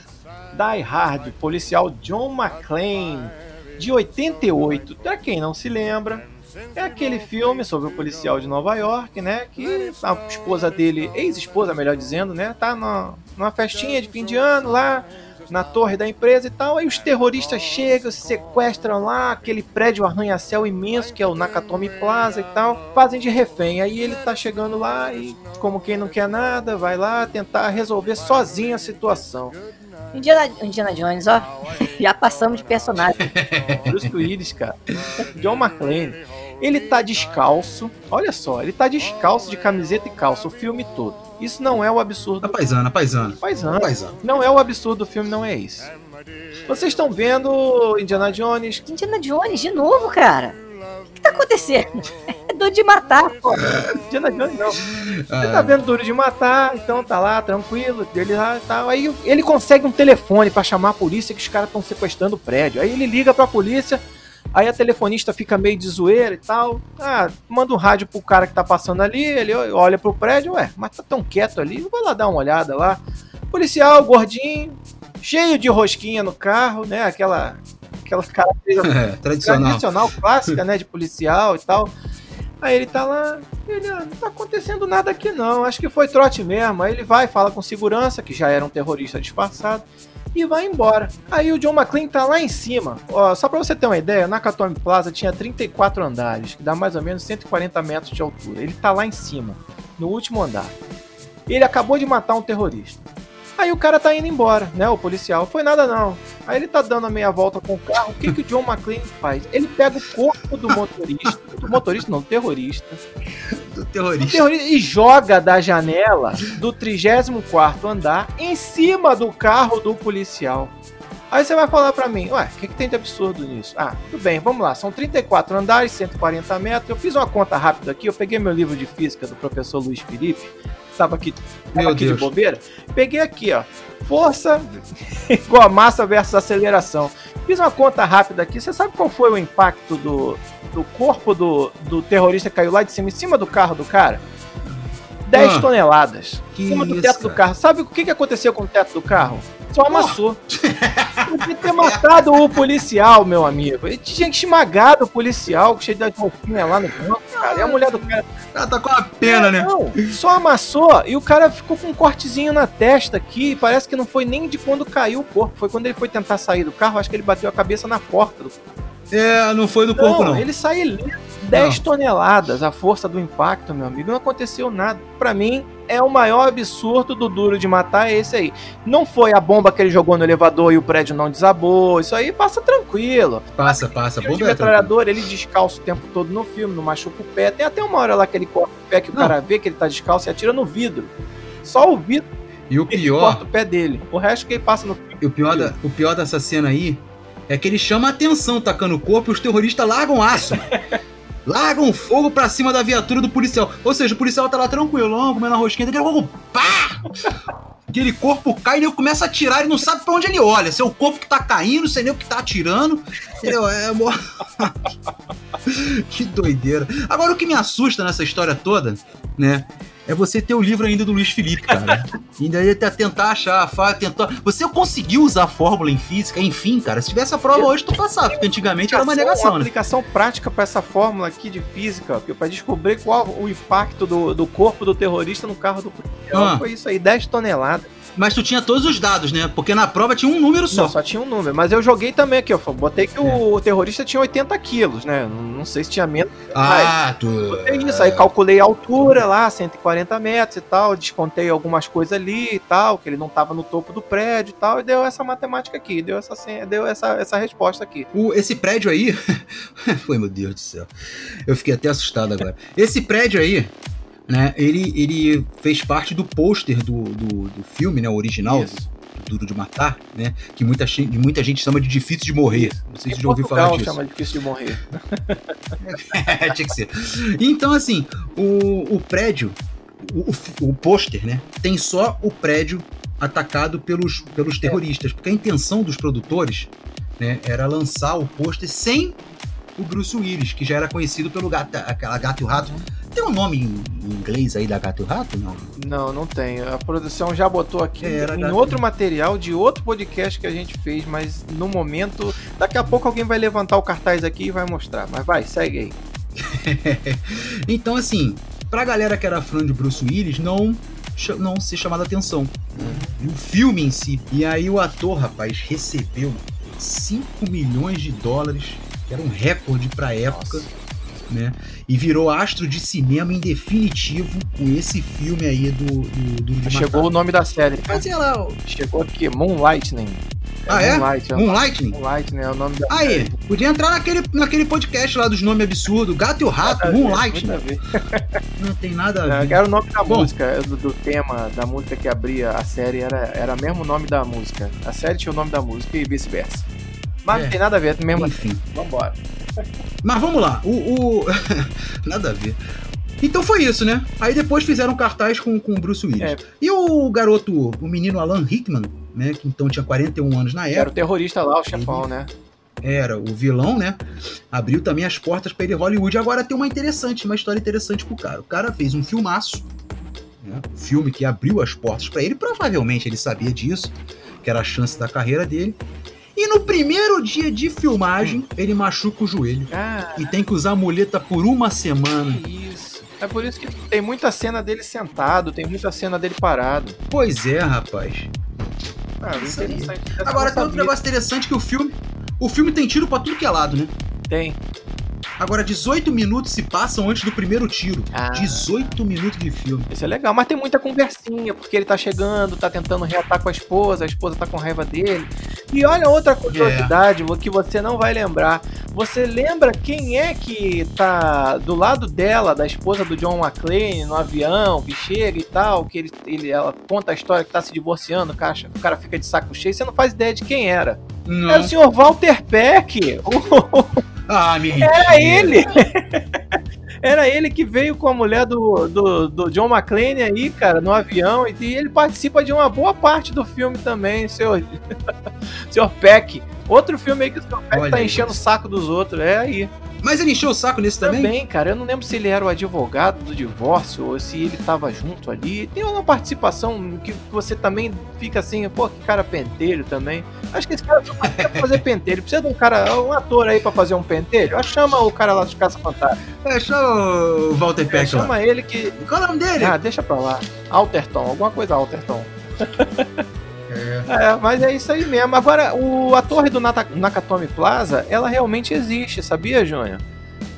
Die Hard, policial John McClane, de 88. Para quem não se lembra, é aquele filme sobre o policial de Nova York, né? Que a esposa dele, ex-esposa, melhor dizendo, né? Tá numa, numa festinha de fim de ano lá na torre da empresa e tal. Aí os terroristas chegam, sequestram lá aquele prédio arranha-céu imenso que é o Nakatomi Plaza e tal, fazem de refém. Aí ele tá chegando lá e, como quem não quer nada, vai lá tentar resolver sozinho a situação. Indiana, Indiana Jones, ó, já passamos de personagem. Bruce Willis, cara. John McClane. Ele tá descalço, olha só, ele tá descalço de camiseta e calça o filme todo. Isso não é o absurdo. A paisana, a paisana. Paisana. paisana. Não é o absurdo do filme, não é isso. Vocês estão vendo Indiana Jones? Indiana Jones, de novo, cara. O que tá acontecendo? Duro de matar, pô. Indiana Jones não. Ele tá vendo Duro de matar, então tá lá, tranquilo. Ele lá tal. Aí ele consegue um telefone pra chamar a polícia que os caras estão sequestrando o prédio. Aí ele liga pra polícia. Aí a telefonista fica meio de zoeira e tal. Ah, manda um rádio pro cara que tá passando ali. Ele olha pro prédio, ué, mas tá tão quieto ali. Vai lá dar uma olhada lá. Policial, gordinho, cheio de rosquinha no carro, né? Aquela, aquela característica É, tradicional. tradicional, clássica, né? De policial e tal. Aí ele tá lá, ele, ah, não tá acontecendo nada aqui não, acho que foi trote mesmo. Aí ele vai, fala com segurança, que já era um terrorista disfarçado, e vai embora. Aí o John McClane tá lá em cima. Ó, só pra você ter uma ideia, na Nakatomi Plaza tinha 34 andares, que dá mais ou menos 140 metros de altura. Ele tá lá em cima, no último andar. Ele acabou de matar um terrorista. Aí o cara tá indo embora, né? O policial. Foi nada não. Aí ele tá dando a meia volta com o carro. O que, que o John McClane faz? Ele pega o corpo do motorista. Do motorista não, do terrorista. Do terrorista. terrorista e joga da janela do 34 andar em cima do carro do policial. Aí você vai falar pra mim, ué, o que, que tem de absurdo nisso? Ah, tudo bem, vamos lá, são 34 andares, 140 metros. Eu fiz uma conta rápida aqui, eu peguei meu livro de física do professor Luiz Felipe, tava aqui, tava aqui de bobeira. Peguei aqui, ó, força igual a massa versus aceleração. Fiz uma conta rápida aqui, você sabe qual foi o impacto do, do corpo do, do terrorista que caiu lá de cima, em cima do carro do cara? 10 Ah, toneladas. Em cima do teto do cara. carro. Sabe o que, que aconteceu com o teto do carro? Só amassou. Podia ter matado o policial, meu amigo. Ele tinha esmagado o policial, cheio de roupinha lá no banco, cara. E a mulher do cara. Ela tá com uma pena, né? Não, só amassou e o cara ficou com um cortezinho na testa aqui. Parece que não foi nem de quando caiu o corpo. Foi quando ele foi tentar sair do carro. Acho que ele bateu a cabeça na porta do É, não foi do corpo, não. ele sai liso. 10 toneladas, a força do impacto, meu amigo. Não aconteceu nada. Pra mim, é o maior absurdo do Duro de Matar, é esse aí. Não foi a bomba que ele jogou no elevador e o prédio não desabou. Isso aí passa tranquilo. Passa, passa. O Bomba é tranquilo. metralhador, ele descalço o tempo todo no filme, não machuca o pé. Tem até uma hora lá que ele corta o pé, que o Não. cara vê que ele tá descalço e atira no vidro. Só o vidro E o pior, corta o pé dele. O resto que ele passa no e o pior, da, o pior dessa cena aí é que ele chama a atenção tacando o corpo e os terroristas largam aço. largam fogo pra cima da viatura do policial. Ou seja, o policial tá lá tranquilão, comendo a rosquinha, daqui a pouco, pá! Aquele corpo cai e ele começa a atirar e não sabe pra onde ele olha. Se é o corpo que tá caindo, se é nem o que tá atirando. Entendeu? É mó- que doideira. Agora o que me assusta nessa história toda, né? É você ter o livro ainda do Luiz Felipe, cara. E ainda ia te- tentar achar tentar. Você conseguiu usar a fórmula em física, enfim, cara. Se tivesse a prova hoje, tu passava, porque antigamente era uma negação, uma né? aplicação prática para essa fórmula aqui de física, para descobrir qual o impacto do, do corpo do terrorista no carro do policial. Ah. Foi isso aí, 10 toneladas. Mas tu tinha todos os dados, né? Porque na prova tinha um número só. Não, só tinha um número. Mas eu joguei também aqui, ó. Botei que o terrorista tinha 80 quilos, né? Não sei se tinha menos. Ah, tu. É isso, aí calculei a altura lá, 140 metros e tal, descontei algumas coisas ali e tal, que ele não tava no topo do prédio e tal, e deu essa matemática aqui, deu essa, deu essa, essa resposta aqui. O- esse prédio aí. Foi, meu Deus do céu. Eu fiquei até assustado agora. Esse prédio aí, né? Ele, ele fez parte do pôster do, do, do filme, né? O original, Isso. do Duro de Matar, né? Que muita, muita gente chama de difícil de morrer. Não sei se Em já ouviu falar disso. chama difícil de morrer. Tinha que ser. Então, assim, o, o prédio, o, o, o pôster, né? Tem só o prédio atacado pelos, pelos terroristas. Porque a intenção dos produtores né, era lançar o pôster sem o Bruce Willis, que já era conhecido pelo gato, aquela gato e o rato. Tem um nome em inglês aí da gato e o rato? Não. Não, não tem. A produção já botou aqui É, em gato. outro material de outro podcast que a gente fez, mas no momento, daqui a pouco alguém vai levantar o cartaz aqui e vai mostrar. Mas vai, segue aí. Então, assim, pra galera que era fã de Bruce Willis, não, não ser chamada atenção. E o filme em si. E aí o ator, rapaz, recebeu 5 milhões de dólares, que era um recorde pra época, né? E virou astro de cinema em definitivo com esse filme aí do, do, do Chegou o nome da série. Fazia lá. o- Chegou aqui, Moonlightning. Ah, é? Moonlight, é? Moonlightning? Moonlightning é o nome da Aí, série. podia entrar naquele, naquele podcast lá dos nomes absurdos, Gato e o Rato, Nada Moonlightning. nada a ver. Não tem nada a ver. Era o nome da Bom. música, do, do tema da música que abria a série, era, era mesmo o nome da música. A série tinha o nome da música e vice-versa. Mas É. não tem nada a ver, mesmo assim. Enfim. Vambora. Mas vamos lá, o. o... Nada a ver. Então foi isso, né? Aí depois fizeram cartaz com, com o Bruce Willis. É. E o garoto, o menino Alan Rickman, né? Que então tinha 41 anos na época. Era o terrorista lá, o chefão, né? Era o vilão, né? Abriu também as portas para ele Hollywood. Agora tem uma interessante, uma história interessante pro cara. O cara fez um filmaço, né? um filme que abriu as portas para ele. Provavelmente ele sabia disso, que era a chance da carreira dele. E no primeiro dia de filmagem, ele machuca o joelho. Ah. E tem que usar muleta por uma semana. Isso. É por isso que tem muita cena dele sentado, tem muita cena dele parado. Pois é, rapaz. Ah, interessante. Agora tem outro negócio interessante que o filme. O filme tem tiro pra tudo que é lado, né? Tem. Agora, 18 minutos se passam antes do primeiro tiro. Ah. 18 minutos de filme. Isso é legal, mas tem muita conversinha, porque ele tá chegando, tá tentando reatar com a esposa, a esposa tá com raiva dele. E olha outra curiosidade é. que você não vai lembrar. Você lembra quem é que tá do lado dela, da esposa do John McClane, no avião, que chega e tal, que ele, ele, ela conta a história que tá se divorciando, o cara, o cara fica de saco cheio, você não faz ideia de quem era. Não. Era o senhor Walter Peck. Ah, mentira. Era ele! Era ele que veio com a mulher do, do, do, John McClane aí, cara, no avião. E ele participa de uma boa parte do filme também, senhor, senhor Peck. Outro filme aí que o senhor Peck Olha tá enchendo o saco dos outros. É aí. Mas ele encheu o saco nesse também? Também, cara. Eu não lembro se ele era o advogado do divórcio ou se ele tava junto ali. Tem uma participação que você também fica assim, pô, que cara pentelho também. Acho que esse cara quer fazer pentelho. Precisa de um cara, um ator aí pra fazer um pentelho. Chama o cara lá dos Caça Fantasma. É, chama o Walter Peck. É, chama ele que. Qual é o nome dele? Ah, deixa pra lá. Alterton, alguma coisa Alterton. É. é. mas é isso aí mesmo. Agora, o, a torre do Nakatomi Plaza, ela realmente existe, sabia, Júnior?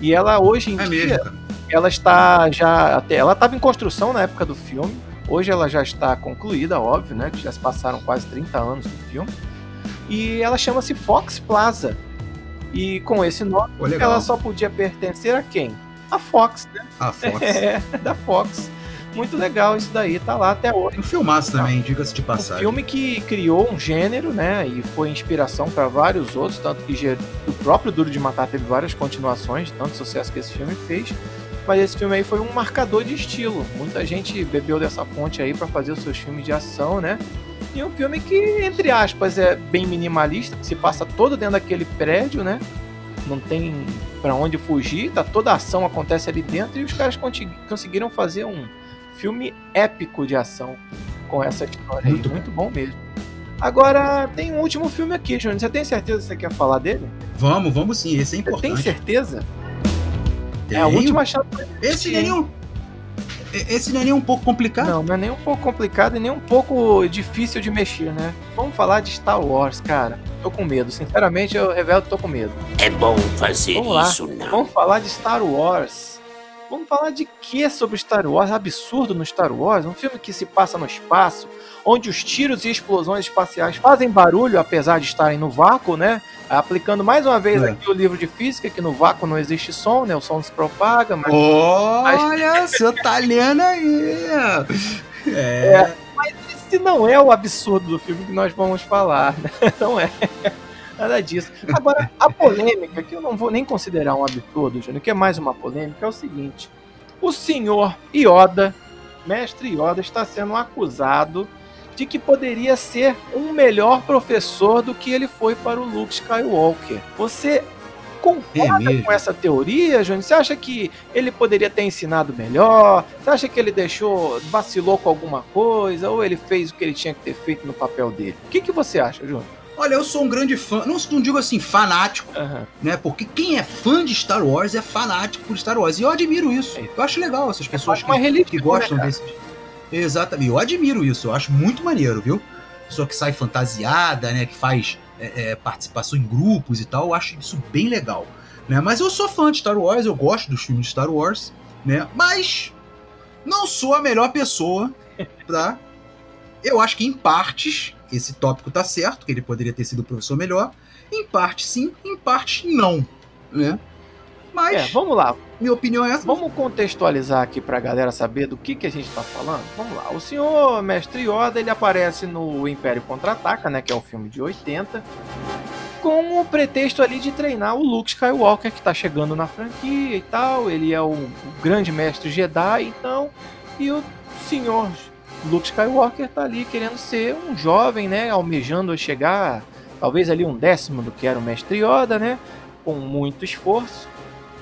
E ela hoje em é dia, mesmo. ela está já até, ela estava em construção na época do filme. Hoje ela já está concluída, óbvio, né? Que já se passaram quase 30 anos do filme. E ela chama-se Fox Plaza. E com esse nome, Pô, ela só podia pertencer a quem? A Fox, né? A Fox. É, da Fox. Muito legal isso daí, tá lá até hoje. Um filmaço também, diga-se de passagem. Um filme que criou um gênero, né? E foi inspiração para vários outros, tanto que o próprio Duro de Matar teve várias continuações, tanto sucesso que esse filme fez. Mas esse filme aí foi um marcador de estilo. Muita gente bebeu dessa fonte aí para fazer os seus filmes de ação, né? E um filme que, entre aspas, é bem minimalista, se passa todo dentro daquele prédio, né? Não tem para onde fugir, tá, toda a ação acontece ali dentro e os caras conseguiram fazer um, filme épico de ação com essa história muito aí. Muito bom mesmo. Agora, tem um último filme aqui, Júnior. Você tem certeza que você quer falar dele? Vamos, vamos sim. Esse é importante. Você tem certeza? Tenho. É a última chance. Esse nem é um... Esse não é nem um pouco complicado? Não, não é nem um pouco complicado e nem um pouco difícil de mexer, né? Vamos falar de Star Wars, cara. Tô com medo. Sinceramente, eu revelo que tô com medo. É bom fazer Vamos isso, lá. não. Vamos falar de Star Wars. Vamos falar de que sobre Star Wars? Absurdo no Star Wars? Um filme que se passa no espaço, onde os tiros e explosões espaciais fazem barulho, apesar de estarem no vácuo, né? Aplicando mais uma vez é. aqui o livro de física, que no vácuo não existe som, né? O som se propaga. Mas... Olha, mas... seu italiano aí! É. é. Mas esse não é o absurdo do filme que nós vamos falar, né? Não é. Nada disso. Agora, a polêmica, que eu não vou nem considerar um absurdo, Júnior, que é mais uma polêmica, é o seguinte: o senhor Yoda, mestre Yoda, está sendo acusado de que poderia ser um melhor professor do que ele foi para o Luke Skywalker. Você concorda é com essa teoria, Júnior? Você acha que ele poderia ter ensinado melhor? Você acha que ele deixou, vacilou com alguma coisa? Ou ele fez o que ele tinha que ter feito no papel dele? O que, que você acha, Júnior? Olha, eu sou um grande fã, não, não digo assim fanático, uhum. né? Porque quem é fã de Star Wars é fanático por Star Wars. E eu admiro isso. É. Eu acho legal essas pessoas é que, que, gostam né, desse. Exatamente. Eu admiro isso. Eu acho muito maneiro, viu? Pessoa que sai fantasiada, né? Que faz é, é, participação em grupos e tal. Eu acho isso bem legal. Né? Mas eu sou fã de Star Wars, eu gosto dos filmes de Star Wars, né? Mas não sou a melhor pessoa pra. Eu acho que em partes esse tópico tá certo, que ele poderia ter sido o professor melhor. Em parte sim, em parte não, né? Mas, é, vamos lá. Minha opinião é essa. Vamos contextualizar aqui pra galera saber do que, que a gente tá falando? Vamos lá. O senhor Mestre Yoda, ele aparece no Império Contra-Ataca, né? Que é o filme de 80. com o pretexto ali de treinar o Luke Skywalker, que está chegando na franquia e tal. Ele é o, o, grande mestre Jedi, então. E o senhor Luke Skywalker está ali querendo ser um jovem, né? Almejando chegar, talvez ali um décimo do que era o mestre Yoda, né? Com muito esforço.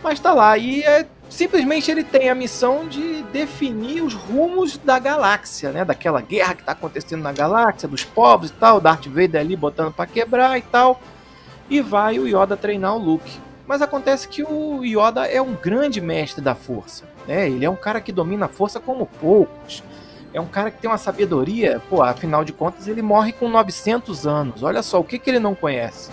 Mas está lá. E é, simplesmente ele tem a missão de definir os rumos da galáxia, né? Daquela guerra que está acontecendo na galáxia, dos povos e tal. Darth Vader ali botando para quebrar e tal e vai o Yoda treinar o Luke. Mas acontece que o Yoda é um grande mestre da força. Né? Ele é um cara que domina a força como poucos. É um cara que tem uma sabedoria. Pô, afinal de contas, ele morre com 900 anos. Olha só, o que, que ele não conhece?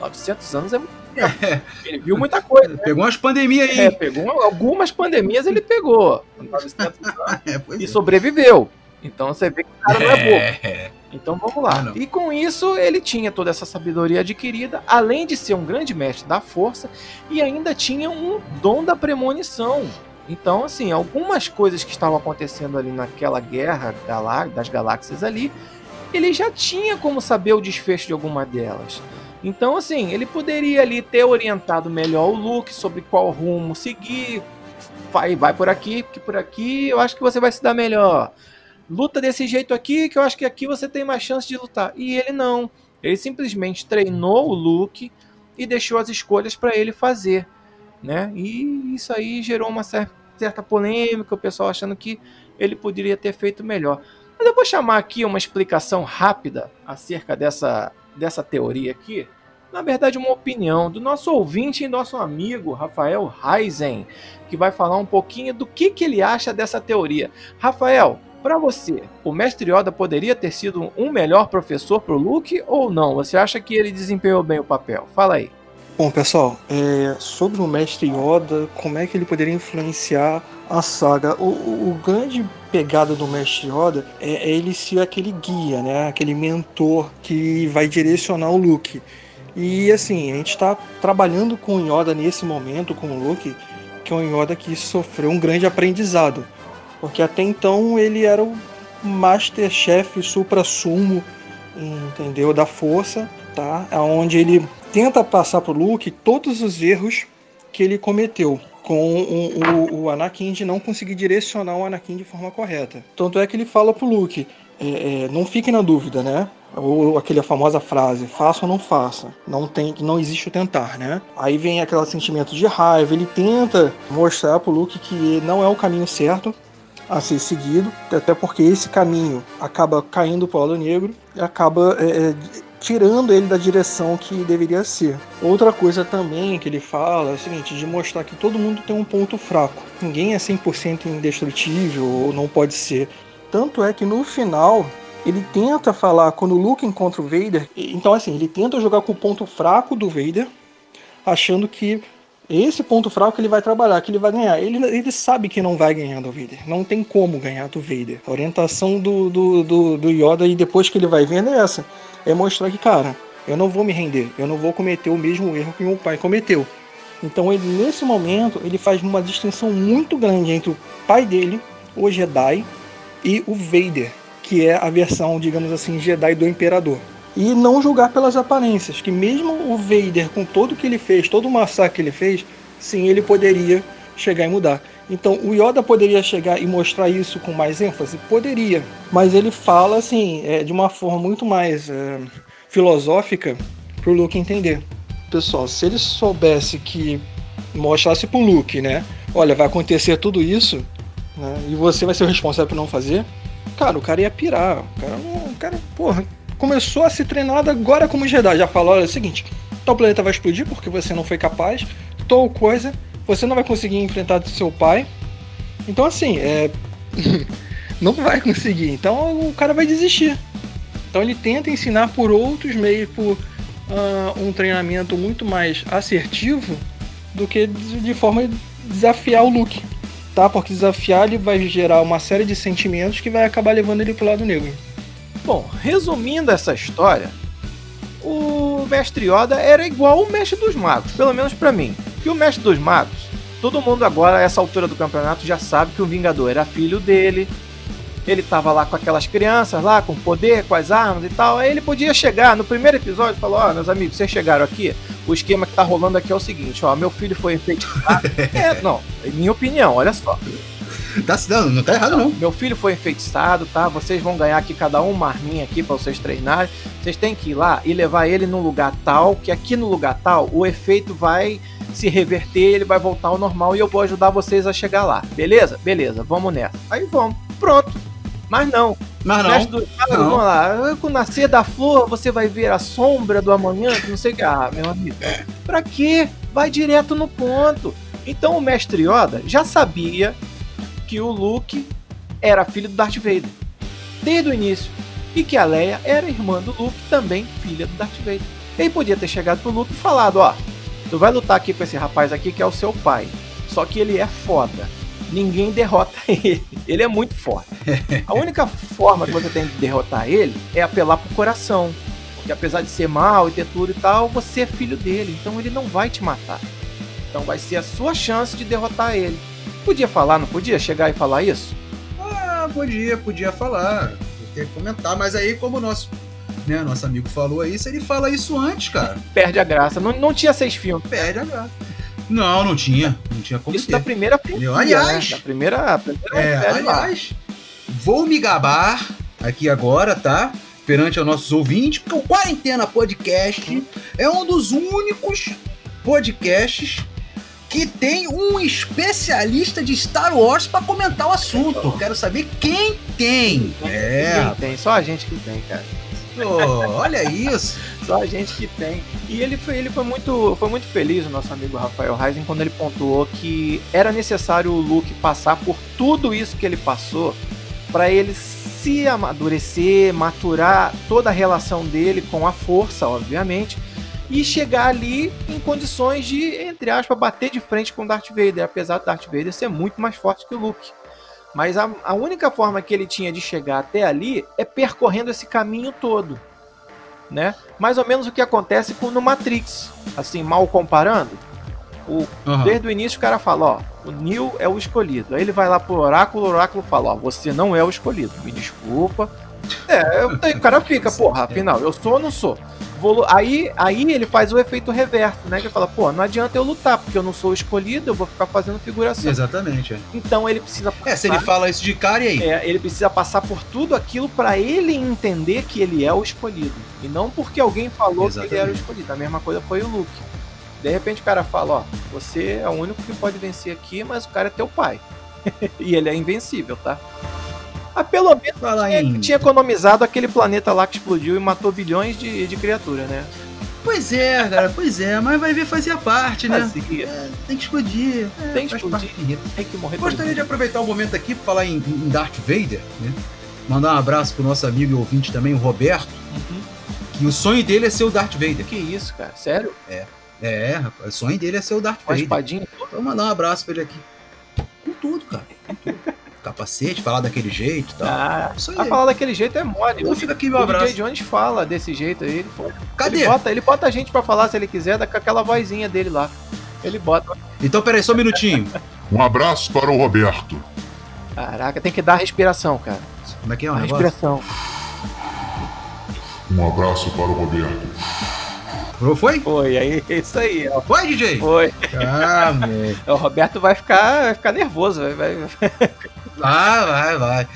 900 anos é muito. É. Ele viu muita coisa. Né? Pegou umas pandemias aí. É, pegou algumas pandemias ele pegou. 900 anos. É, e é. sobreviveu. Então você vê que o cara não é bobo. É. Então vamos lá. Ah, e com isso ele tinha toda essa sabedoria adquirida, além de ser um grande mestre da força, e ainda tinha um dom da premonição. Então, assim, algumas coisas que estavam acontecendo ali naquela guerra das galáxias ali, ele já tinha como saber o desfecho de alguma delas. Então, assim, ele poderia ali ter orientado melhor o Luke sobre qual rumo seguir. Vai, vai por aqui, porque por aqui eu acho que você vai se dar melhor luta desse jeito aqui, que eu acho que aqui você tem mais chance de lutar. E ele não. Ele simplesmente treinou o Luke e deixou as escolhas para ele fazer, né? E isso aí gerou uma certa polêmica, o pessoal achando que ele poderia ter feito melhor. Mas eu vou chamar aqui uma explicação rápida acerca dessa, dessa teoria aqui. Na verdade, uma opinião do nosso ouvinte e nosso amigo Rafael Reisen, que vai falar um pouquinho do que, que ele acha dessa teoria. Rafael, para você, o mestre Yoda poderia ter sido um melhor professor pro Luke ou não? Você acha que ele desempenhou bem o papel? Fala aí. Bom, pessoal, é, sobre o mestre Yoda, como é que ele poderia influenciar a saga? O, o, o grande pegada do mestre Yoda é, é, ele ser aquele guia, né? Aquele mentor que vai direcionar o Luke. E assim, a gente está trabalhando com o Yoda nesse momento, com o Luke, que é um Yoda que sofreu um grande aprendizado porque até então ele era o Masterchef supra-sumo, entendeu? Da força, tá? Onde ele tenta passar pro Luke todos os erros que ele cometeu com o, o, o, Anakin de não conseguir direcionar o Anakin de forma correta. Tanto é que ele fala pro Luke, é, é, não fique na dúvida, né? Ou aquela famosa frase, faça ou não faça, não tem, não existe o tentar, né? Aí vem aquele sentimento de raiva, ele tenta mostrar pro Luke que não é o caminho certo, a ser seguido, até porque esse caminho acaba caindo para o lado negro e acaba é, é, tirando ele da direção que deveria ser. Outra coisa também que ele fala é o seguinte, de mostrar que todo mundo tem um ponto fraco. Ninguém é 100% indestrutível ou não pode ser. Tanto é que no final ele tenta falar quando o Luke encontra o Vader, então assim, ele tenta jogar com o ponto fraco do Vader, achando que esse ponto fraco ele vai trabalhar, que ele vai ganhar. Ele, ele sabe que não vai ganhar do Vader. Não tem como ganhar do Vader. A orientação do, do, do, do Yoda e depois que ele vai vendo é essa. É mostrar que, cara, eu não vou me render. Eu não vou cometer o mesmo erro que meu pai cometeu. Então ele, nesse momento, ele faz uma distinção muito grande entre o pai dele, o Jedi, e o Vader, que é a versão, digamos assim, Jedi do Imperador e não julgar pelas aparências, que mesmo o Vader, com tudo que ele fez, todo o massacre que ele fez, sim, ele poderia chegar e mudar. Então, o Yoda poderia chegar e mostrar isso com mais ênfase? Poderia, mas ele fala assim, é, de uma forma muito mais é, filosófica para o Luke entender. Pessoal, se ele soubesse que mostrasse para o Luke, né? Olha, vai acontecer tudo isso, né, e você vai ser o responsável por não fazer. Cara, o cara ia pirar. O cara, o cara porra, começou a se treinar agora como Jedi. Já falou: olha, é o seguinte, tal planeta vai explodir porque você não foi capaz, tal coisa, você não vai conseguir enfrentar seu pai. Então, assim, é. não vai conseguir. Então o cara vai desistir. Então ele tenta ensinar por outros meios, por uh, um treinamento muito mais assertivo do que de forma de desafiar o Luke. Tá? Porque desafiar ele vai gerar uma série de sentimentos que vai acabar levando ele pro lado negro. Bom, resumindo essa história, o Mestre Yoda era igual o Mestre dos Magos, pelo menos para mim. Que o Mestre dos Magos, todo mundo agora, a essa altura do campeonato, já sabe que o Vingador era filho dele, ele tava lá com aquelas crianças lá, com poder, com as armas e tal. Aí ele podia chegar no primeiro episódio e falar: Ó, oh, meus amigos, vocês chegaram aqui. O esquema que tá rolando aqui é o seguinte: ó, meu filho foi enfeitiçado. é, não, minha opinião, olha só. Tá, não, não tá errado, não. Meu filho foi enfeitiçado, tá? Vocês vão ganhar aqui cada um uma arminha aqui pra vocês treinarem. Vocês têm que ir lá e levar ele num lugar tal, que aqui no lugar tal o efeito vai se reverter, ele vai voltar ao normal e eu vou ajudar vocês a chegar lá. Beleza? Beleza, vamos nessa. Aí vamos. Pronto. Mas não. Mas não. Do... Ah, não. Vamos lá. Com o nascer da flor, você vai ver a sombra do amanhã, que não sei o que. Ah, meu amigo. Pra quê? Vai direto no ponto. Então o mestre Yoda já sabia que o Luke era filho do Darth Vader. Desde o início. E que a Leia era irmã do Luke, também filha do Darth Vader. Ele podia ter chegado pro Luke e falado, ó, tu vai lutar aqui com esse rapaz aqui que é o seu pai. Só que ele é foda. Ninguém derrota ele. Ele é muito forte. A única forma que você tem de derrotar ele é apelar pro coração. Porque apesar de ser mal e ter tudo e tal, você é filho dele. Então ele não vai te matar. Então vai ser a sua chance de derrotar ele. Podia falar, não podia chegar e falar isso? Ah, podia, podia falar. Podia comentar, mas aí, como o nosso, né, nosso amigo falou se ele fala isso antes, cara. Perde a graça. Não, não tinha seis filmes. Perde a graça. Não, não tinha. Não tinha como Isso ter. da primeira franquia, Aliás, né? da primeira, primeira é, aliás, vou me gabar aqui agora, tá? Perante aos nossos ouvintes, porque o Quarentena Podcast é um dos únicos podcasts que tem um especialista de Star Wars para comentar o assunto. Quero saber quem tem. É. Quem tem, só a gente que tem, cara. Oh, olha isso. Só a gente que tem. E ele foi, ele foi muito, foi muito feliz, o nosso amigo Rafael Reisen, quando ele pontuou que era necessário o Luke passar por tudo isso que ele passou para ele se amadurecer, maturar toda a relação dele com a força, obviamente, e chegar ali em condições de, entre aspas, bater de frente com Darth Vader, apesar do Darth Vader ser muito mais forte que o Luke. Mas a, a única forma que ele tinha de chegar até ali é percorrendo esse caminho todo. Né? Mais ou menos o que acontece com no Matrix. Assim, mal comparando. O, uhum. Desde o início o cara fala, ó, o Neo é o escolhido. Aí ele vai lá pro oráculo, o oráculo fala, ó, você não é o escolhido. Me desculpa. É, eu, o cara fica, porra, afinal, eu sou ou não sou? Aí, aí ele faz o efeito reverso, né? Que ele fala, pô, não adianta eu lutar, porque eu não sou escolhido, eu vou ficar fazendo figuração. Exatamente. É. Então ele precisa passar, É, se ele fala isso de cara, e aí? É, ele precisa passar por tudo aquilo para ele entender que ele é o escolhido. E não porque alguém falou Exatamente. que ele era o escolhido. A mesma coisa foi o Luke. De repente o cara fala, ó, você é o único que pode vencer aqui, mas o cara é teu pai. e ele é invencível, tá? Ah, pelo menos tinha, em... tinha, economizado aquele planeta lá que explodiu e matou bilhões de, de criaturas, né? Pois é, cara, pois é, mas vai ver fazia parte, né? Fazia. É, tem que explodir. É, tem que explodir. Tem que morrer. Gostaria de aproveitar o momento aqui para falar em, em, Darth Vader, né? Mandar um abraço pro nosso amigo e ouvinte também, o Roberto. Uhum. Que o sonho dele é ser o Darth Vader. Que isso, cara? Sério? É. É, rapaz, o sonho dele é ser o Darth Com Vader. espadinha? Então mandar um abraço pra ele aqui. Com tudo, cara. Com tudo capacete, falar daquele jeito e tal. Ah, isso aí. falar daquele jeito é mole. Então fica aqui meu abraço. O DJ Jones fala desse jeito aí. Ele fala. Cadê? Ele bota, ele bota a gente pra falar se ele quiser, com aquela vozinha dele lá. Ele bota. Então, peraí, só um minutinho. um abraço para o Roberto. Caraca, tem que dar respiração, cara. Como é que é o Respiração. Um abraço para o Roberto. Foi? Foi, aí isso aí. Ó. Foi, DJ? Foi. Ah, meu. O Roberto vai ficar, vai ficar nervoso. Vai, vai... Ah, vai, vai.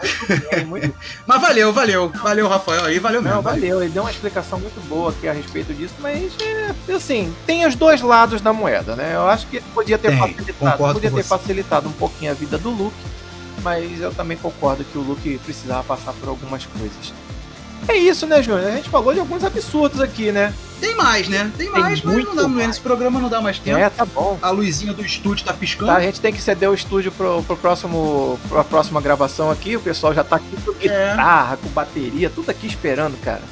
mas valeu, valeu. Valeu, Rafael aí, valeu mesmo. Não, valeu. Ele deu uma explicação muito boa aqui a respeito disso, mas é, assim, tem os dois lados da moeda, né? Eu acho que podia ter tem, facilitado, podia ter facilitado um pouquinho a vida do Luke, mas eu também concordo que o Luke precisava passar por algumas coisas. É isso, né, Júnior? A gente falou de alguns absurdos aqui, né? Tem mais, né? Tem, tem mais, mas não dá, mais. nesse programa não dá mais tempo. É, tá bom. A luzinha do estúdio tá piscando. Tá, a gente tem que ceder o estúdio pro, pro próximo, pra próxima gravação aqui. O pessoal já tá aqui com é. guitarra, com bateria, tudo aqui esperando, cara.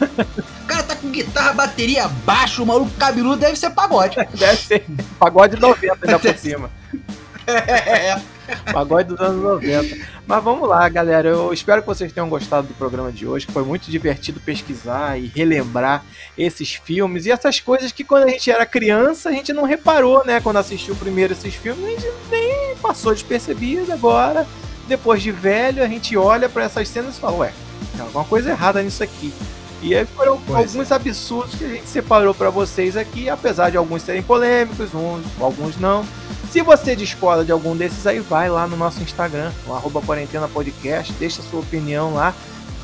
O cara tá com guitarra, bateria, baixo, o maluco cabeludo deve ser pagode. deve ser pagode 90 ainda por cima. É. Pagode dos anos 90. Mas vamos lá, galera. Eu espero que vocês tenham gostado do programa de hoje. Foi muito divertido pesquisar e relembrar esses filmes e essas coisas que quando a gente era criança a gente não reparou, né? Quando assistiu primeiro esses filmes, a gente nem passou despercebido. Agora depois de velho, a gente olha para essas cenas e fala, ué, tem alguma coisa errada nisso aqui. E aí foram pois alguns é. absurdos que a gente separou para vocês aqui, apesar de alguns serem polêmicos, uns, alguns não. Se você discorda de algum desses aí, vai lá no nosso Instagram, no arroba quarentena podcast, deixa sua opinião lá,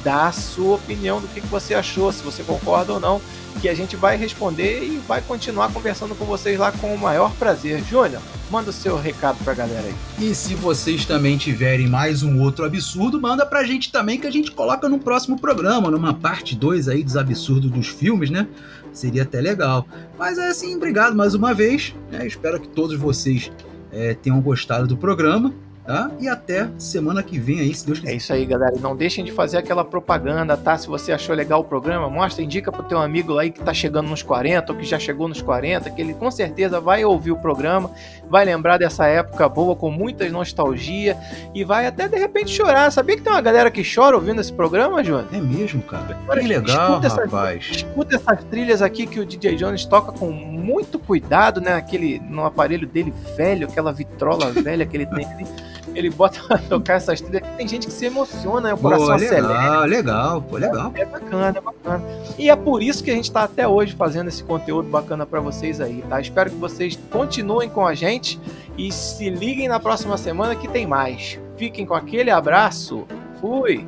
dá a sua opinião do que, que você achou, se você concorda ou não, que a gente vai responder e vai continuar conversando com vocês lá com o maior prazer. Júnior, manda o seu recado pra galera aí. E se vocês também tiverem mais um outro absurdo, manda pra gente também que a gente coloca no próximo programa, numa parte 2 aí dos absurdos dos filmes, né? Seria até legal. Mas é assim, obrigado mais uma vez. Né? Espero que todos vocês é, tenham gostado do programa tá? E até semana que vem aí, se Deus quiser. É isso aí, galera. Não deixem de fazer aquela propaganda, tá? Se você achou legal o programa, mostra, indica pro teu amigo aí que tá chegando nos 40 ou que já chegou nos 40, que ele com certeza vai ouvir o programa, vai lembrar dessa época boa com muita nostalgia e vai até de repente chorar. Sabia que tem uma galera que chora ouvindo esse programa, João? É mesmo, cara. Que legal, escuta rapaz. Essas, escuta essas trilhas aqui que o DJ Jones toca com muito cuidado, né? Aquele no aparelho dele velho, aquela vitrola velha que ele tem ali ele bota pra tocar essas trilhas. Tem gente que se emociona, né? o coração pô, legal, acelera. Legal, pô, legal. É bacana, é bacana. E é por isso que a gente tá até hoje fazendo esse conteúdo bacana para vocês aí, tá? Espero que vocês continuem com a gente e se liguem na próxima semana que tem mais. Fiquem com aquele abraço. Fui!